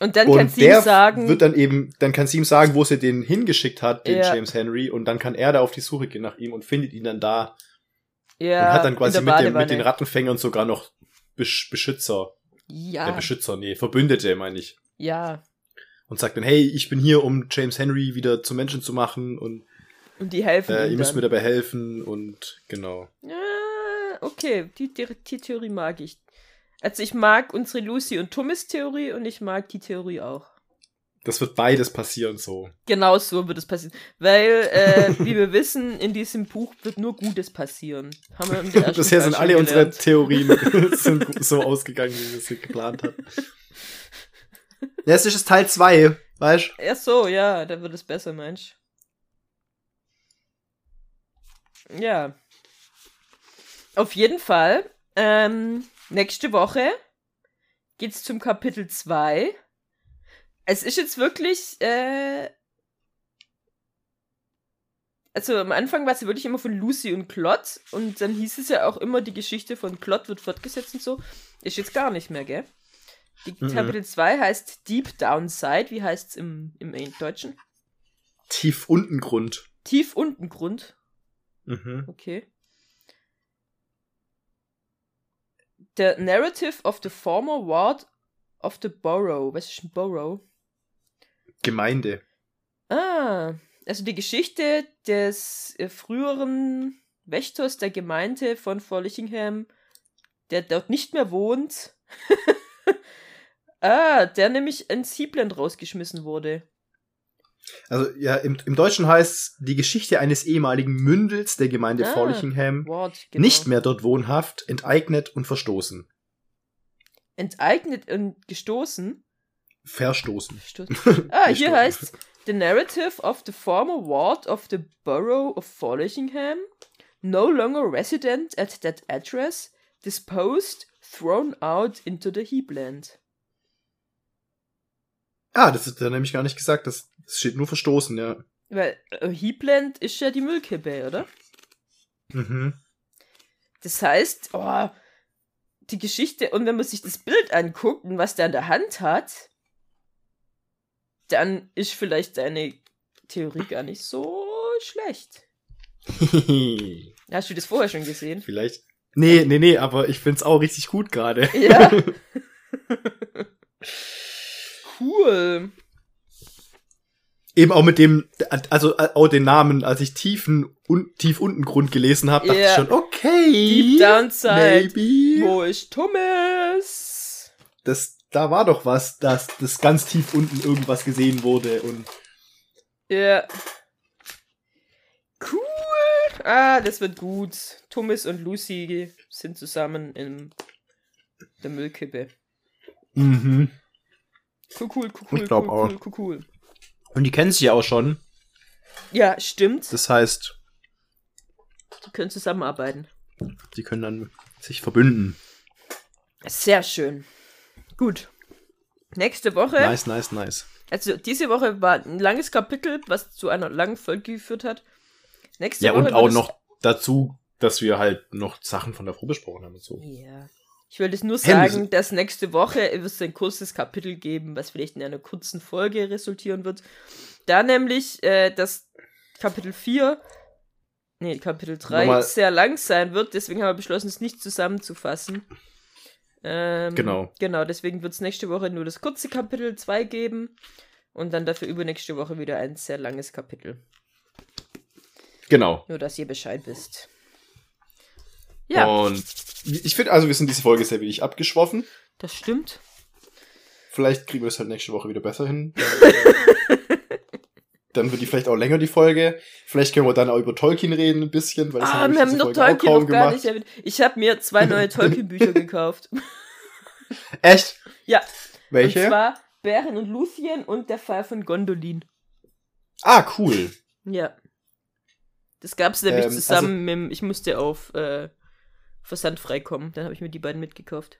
Und dann und kann sie ihm sagen, wird dann eben, dann kann sie ihm sagen, wo sie den hingeschickt hat, den Ja. James Henry, und dann kann er da auf die Suche gehen nach ihm und findet ihn dann da ja, und hat dann quasi mit, dem, mit den Rattenfängern sogar noch Besch Beschützer, Ja, äh, Beschützer, nee, Verbündete, meine ich. ja. Und sagt dann, hey, ich bin hier, um James Henry wieder zum Menschen zu machen und Und die helfen äh, ihr müsst mir dabei helfen und genau. Ja, okay, die, die, die Theorie mag ich. Also ich mag unsere Lucy und Thomas Theorie und ich mag die Theorie auch. Das wird beides passieren so. Genau so wird es passieren. Weil, äh, wie wir wissen, in diesem Buch wird nur Gutes passieren. Bisher sind alle unsere gelernt. Theorien sind so ausgegangen, wie wir sie geplant hatten. Es ist Teil 2, weißt Ja, so, ja, da wird es besser, Mensch. Ja. Auf jeden Fall, ähm, nächste Woche geht's zum Kapitel 2. Es ist jetzt wirklich, äh, also am Anfang war es ja wirklich immer von Lucy und Klott und dann hieß es ja auch immer, die Geschichte von Klott wird fortgesetzt und so. Ist jetzt gar nicht mehr, gell? Die Mhm. Kapitel 2 heißt Deep Downside. Wie heißt es im, im Deutschen? Tief unten Grund. Tief unten Grund. Mhm. Okay. The narrative of the former ward of the borough. Was ist ein Borough? Gemeinde. Ah, also die Geschichte des äh, früheren Wächters der Gemeinde von Forlichingham, der dort nicht mehr wohnt. ah, der nämlich ins Heapland rausgeschmissen wurde. Also ja, im, im Deutschen heißt die Geschichte eines ehemaligen Mündels der Gemeinde Ah, Forlichingham, Ward, genau. nicht mehr dort wohnhaft, enteignet und verstoßen. Enteignet und gestoßen. Verstoßen. Verstoßen. Ah, hier heißt The narrative of the former ward of the borough of Forlichingham, no longer resident at that address, disposed, thrown out into the heapland. Ah, das ist da nämlich gar nicht gesagt. Das, das steht nur verstoßen, ja. Weil äh, Heapland ist ja die Müllkippe, oder? Mhm. Das heißt, oh, die Geschichte, und wenn man sich das Bild anguckt und was der in der Hand hat, dann ist vielleicht deine Theorie gar nicht so schlecht. Hast du das vorher schon gesehen? Vielleicht. Nee, nee, nee, aber ich find's auch richtig gut gerade. Ja. cool. Eben auch mit dem, also auch den Namen, als ich tiefen un, tief unten Grund gelesen habe, dachte Ja. ich schon, okay. Deep Downside. Maybe. Wo ist Thomas? Das, da war doch was, dass das ganz tief unten irgendwas gesehen wurde und Ja. Cool. Ah, das wird gut. Thomas und Lucy sind zusammen in der Müllkippe. mhm. Cool, cool, cool, Ich glaub cool, auch. cool, cool, cool. Und die kennen sich ja auch schon. Ja, stimmt. Das heißt, Die können zusammenarbeiten. die können dann sich verbünden. Sehr schön. Gut. Nächste Woche. Nice, nice, nice. Also diese Woche war ein langes Kapitel, was zu einer langen Folge geführt hat. Nächste Ja, Woche und auch noch dazu, dass wir halt noch Sachen von der Frau besprochen haben und so. Ja. Ich wollte es nur sagen, dass nächste Woche wird es ein kurzes Kapitel geben, was vielleicht in einer kurzen Folge resultieren wird. Da nämlich äh, das Kapitel 4, nee, Kapitel 3 Nochmal- sehr lang sein wird, deswegen haben wir beschlossen, es nicht zusammenzufassen. Ähm, Genau. Genau, deswegen wird es nächste Woche nur das kurze Kapitel 2 geben und dann dafür übernächste Woche wieder ein sehr langes Kapitel. Genau. Nur, dass ihr Bescheid wisst. Ja, Und ich finde, also wir sind diese Folge sehr wenig abgeschwoffen. das stimmt. Vielleicht kriegen wir es halt nächste Woche wieder besser hin. Dann wird die vielleicht auch länger, die Folge. Vielleicht können wir dann auch über Tolkien reden ein bisschen, weil das Ah, haben wir haben noch Folge Tolkien noch gar gemacht. nicht erwähnt. Ich habe mir zwei neue Tolkien-Bücher gekauft. Echt? Ja. Welche? Und zwar Bären und Luthien und der Fall von Gondolin. ah, cool. Ja. Das gab's nämlich Ähm, zusammen mit dem, ich musste auf äh, Versand freikommen. Dann habe ich mir die beiden mitgekauft.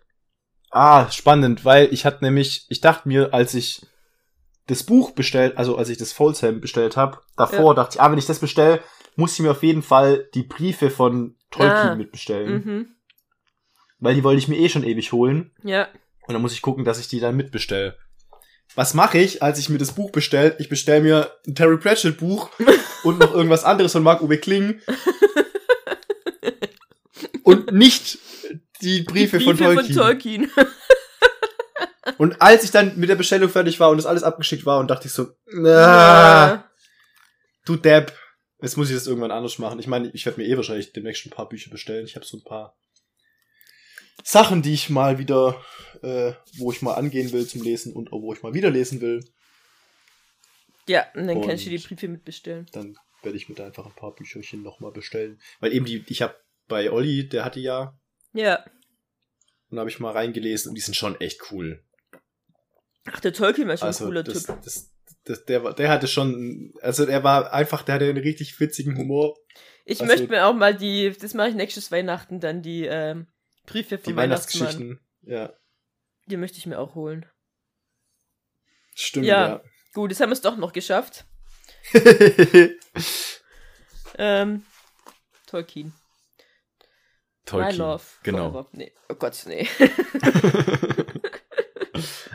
Ah, spannend, weil ich hatte nämlich, ich dachte mir, als ich das Buch bestellt, also als ich das Folsham bestellt habe, davor dachte ich, ah, wenn ich das bestelle, muss ich mir auf jeden Fall die Briefe von Tolkien Ah. mitbestellen. Mhm. Weil die wollte ich mir eh schon ewig holen. Ja. Und dann muss ich gucken, dass ich die dann mitbestelle. Was mache ich, als ich mir das Buch bestelle? Ich bestelle mir ein Terry Pratchett Buch und noch irgendwas anderes von Marc Uwe Kling. und nicht die Briefe, Die von Briefe Tolkien. von Tolkien. Und als ich dann mit der Bestellung fertig war und das alles abgeschickt war und dachte ich so, na, Ja. du Depp, jetzt muss ich das irgendwann anders machen. Ich meine, ich werde mir eh wahrscheinlich demnächst ein paar Bücher bestellen. Ich habe so ein paar Sachen, die ich mal wieder, äh, wo ich mal angehen will zum Lesen und auch wo ich mal wieder lesen will. Ja, und dann kannst du Und- die Briefe mitbestellen. Dann werde ich mir da einfach ein paar Bücherchen nochmal bestellen. Weil eben die, ich habe bei Olli, der hatte ja, Ja. und da habe ich mal reingelesen und die sind schon echt cool. Ach, der Tolkien war schon Also ein cooler das, Typ. das, das, der, der hatte schon, also er war einfach, der hatte einen richtig witzigen Humor. Ich also- möchte mir auch mal die, das mache ich nächstes Weihnachten, dann die ähm, Briefe Die vom Weihnachtsmann. Weihnachtsgeschichten. Ja, Die möchte ich mir auch holen. stimmt, Ja. ja. Gut, jetzt haben wir es doch noch geschafft. Ähm, Tolkien. My Love. genau. Forever. Nee. Oh Gott, nee.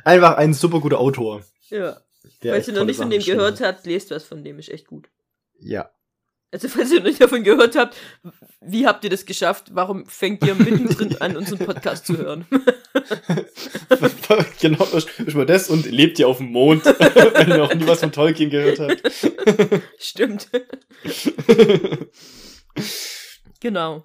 Einfach ein super guter Autor. ja. Der falls ihr noch nicht von dem gehört habt, lest was von dem, ist echt gut. Ja. Also, falls ihr noch nicht davon gehört habt, wie habt ihr das geschafft? Warum fängt ihr mittendrin an, unseren Podcast zu hören? genau, ist mal das und lebt ihr auf dem Mond, wenn ihr noch nie was von Tolkien gehört habt. Stimmt. genau.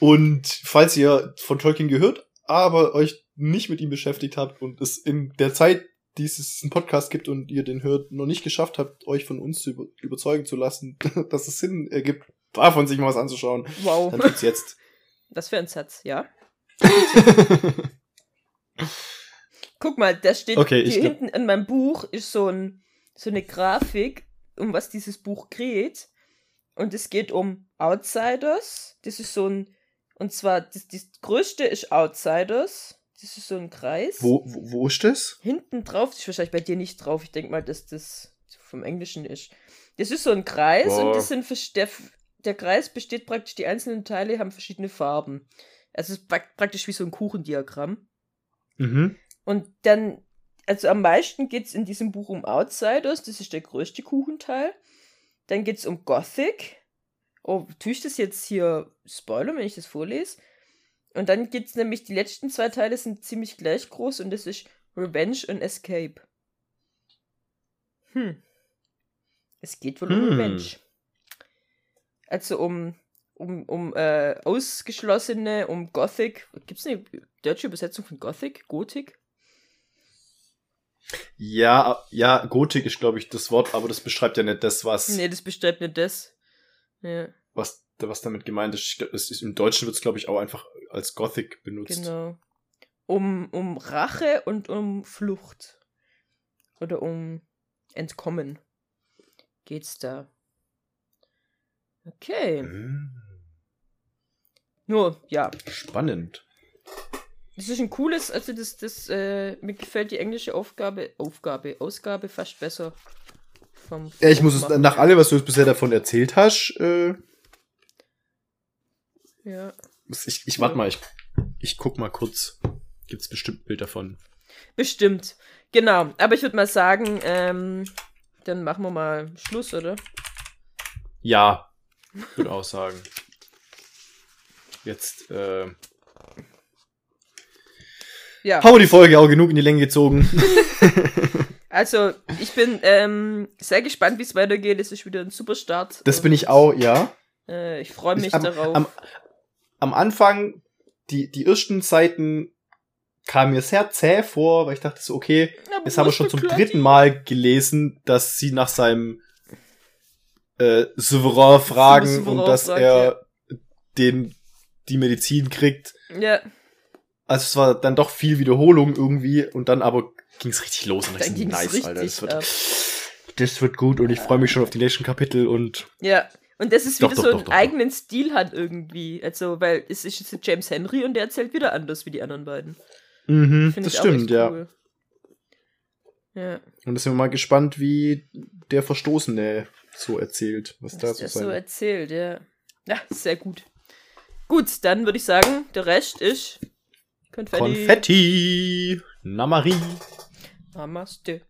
Und falls ihr von Tolkien gehört, aber euch nicht mit ihm beschäftigt habt und es in der Zeit, die es einen Podcast gibt und ihr den hört, noch nicht geschafft habt, euch von uns zu über überzeugen zu lassen, dass es Sinn ergibt, davon sich mal was anzuschauen, Wow. dann tut's jetzt. Das wäre ein Satz, ja. Guck mal, da steht Okay, hier hinten in meinem Buch ist so, ein, so eine Grafik, um was dieses Buch geht. Und es geht um Outsiders. Das ist so ein, und zwar, das, das größte ist Outsiders. Das ist so ein Kreis. Wo, wo, wo ist das? Hinten drauf, das ist wahrscheinlich bei dir nicht drauf. Ich denke mal, dass das vom Englischen ist. Das ist so ein Kreis Boah. und das sind der, der Kreis besteht praktisch, die einzelnen Teile haben verschiedene Farben. Also es ist prak- praktisch wie so ein Kuchendiagramm. Mhm. Und dann, also am meisten geht es in diesem Buch um Outsiders, das ist der größte Kuchenteil. Dann geht es um Gothic. Oh, tue ich das jetzt hier spoilern, wenn ich das vorlese? Und dann geht es nämlich, die letzten zwei Teile sind ziemlich gleich groß und das ist Revenge und Escape. Hm. Es geht wohl um Hm. Revenge. Also um, um, um äh, Ausgeschlossene, um Gothic. Gibt es eine deutsche Übersetzung von Gothic? Gotik? Ja, ja, Gotik ist, glaube ich, das Wort, aber das beschreibt ja nicht das, was, Nee, das beschreibt nicht das. Ja, was, was damit gemeint ist. Ist Im Deutschen wird es, glaube ich, auch einfach als Gothic benutzt. genau. Um, um Rache und um Flucht. Oder um Entkommen. Geht's da. Okay. Hm, Nur, ja. Spannend. Das ist ein cooles, also das, das, äh, mir gefällt die englische Aufgabe, Aufgabe, Ausgabe fast besser. Vom Ja, ich muss es, nach allem, was du jetzt bisher davon erzählt hast, äh, Ja. ich, ich warte mal, ich, ich guck mal kurz. Gibt's bestimmt ein Bild davon. Bestimmt. Genau. Aber ich würde mal sagen, ähm, dann machen wir mal Schluss, oder? Ja, würde auch sagen. Jetzt, äh, Ja. haben wir die Folge auch genug in die Länge gezogen. Also, ich bin ähm, sehr gespannt, wie es weitergeht. Es ist wieder ein super Start. Das bin ich auch, ja. Äh, ich freue mich Ich- am, darauf. Am, am Anfang, die, die ersten Seiten kamen mir sehr zäh vor, weil ich dachte so, okay, Aber jetzt haben wir schon zum dritten? Mal gelesen, dass sie nach seinem äh, Souverän fragen Souverän und dass fragt, er den die Medizin kriegt. Ja, Also es war dann doch viel Wiederholung irgendwie und dann aber ging es richtig los und dann ich so, nice, richtig Alter. Das wird, ab. das wird gut und ich freue mich schon auf die nächsten Kapitel und Ja. Und das ist Doch, wieder doch, so doch, einen doch, eigenen Stil hat irgendwie. Also, weil es ist jetzt James Henry und der erzählt wieder anders wie die anderen beiden. mhm, Finde das stimmt, ja. cool. Ja. Und da sind wir mal gespannt, wie der Verstoßene so erzählt, was da Was so der so sein. erzählt, ja. Ja, sehr gut. Gut, dann würde ich sagen, der Rest ist Konfetti. Konfetti! I must do.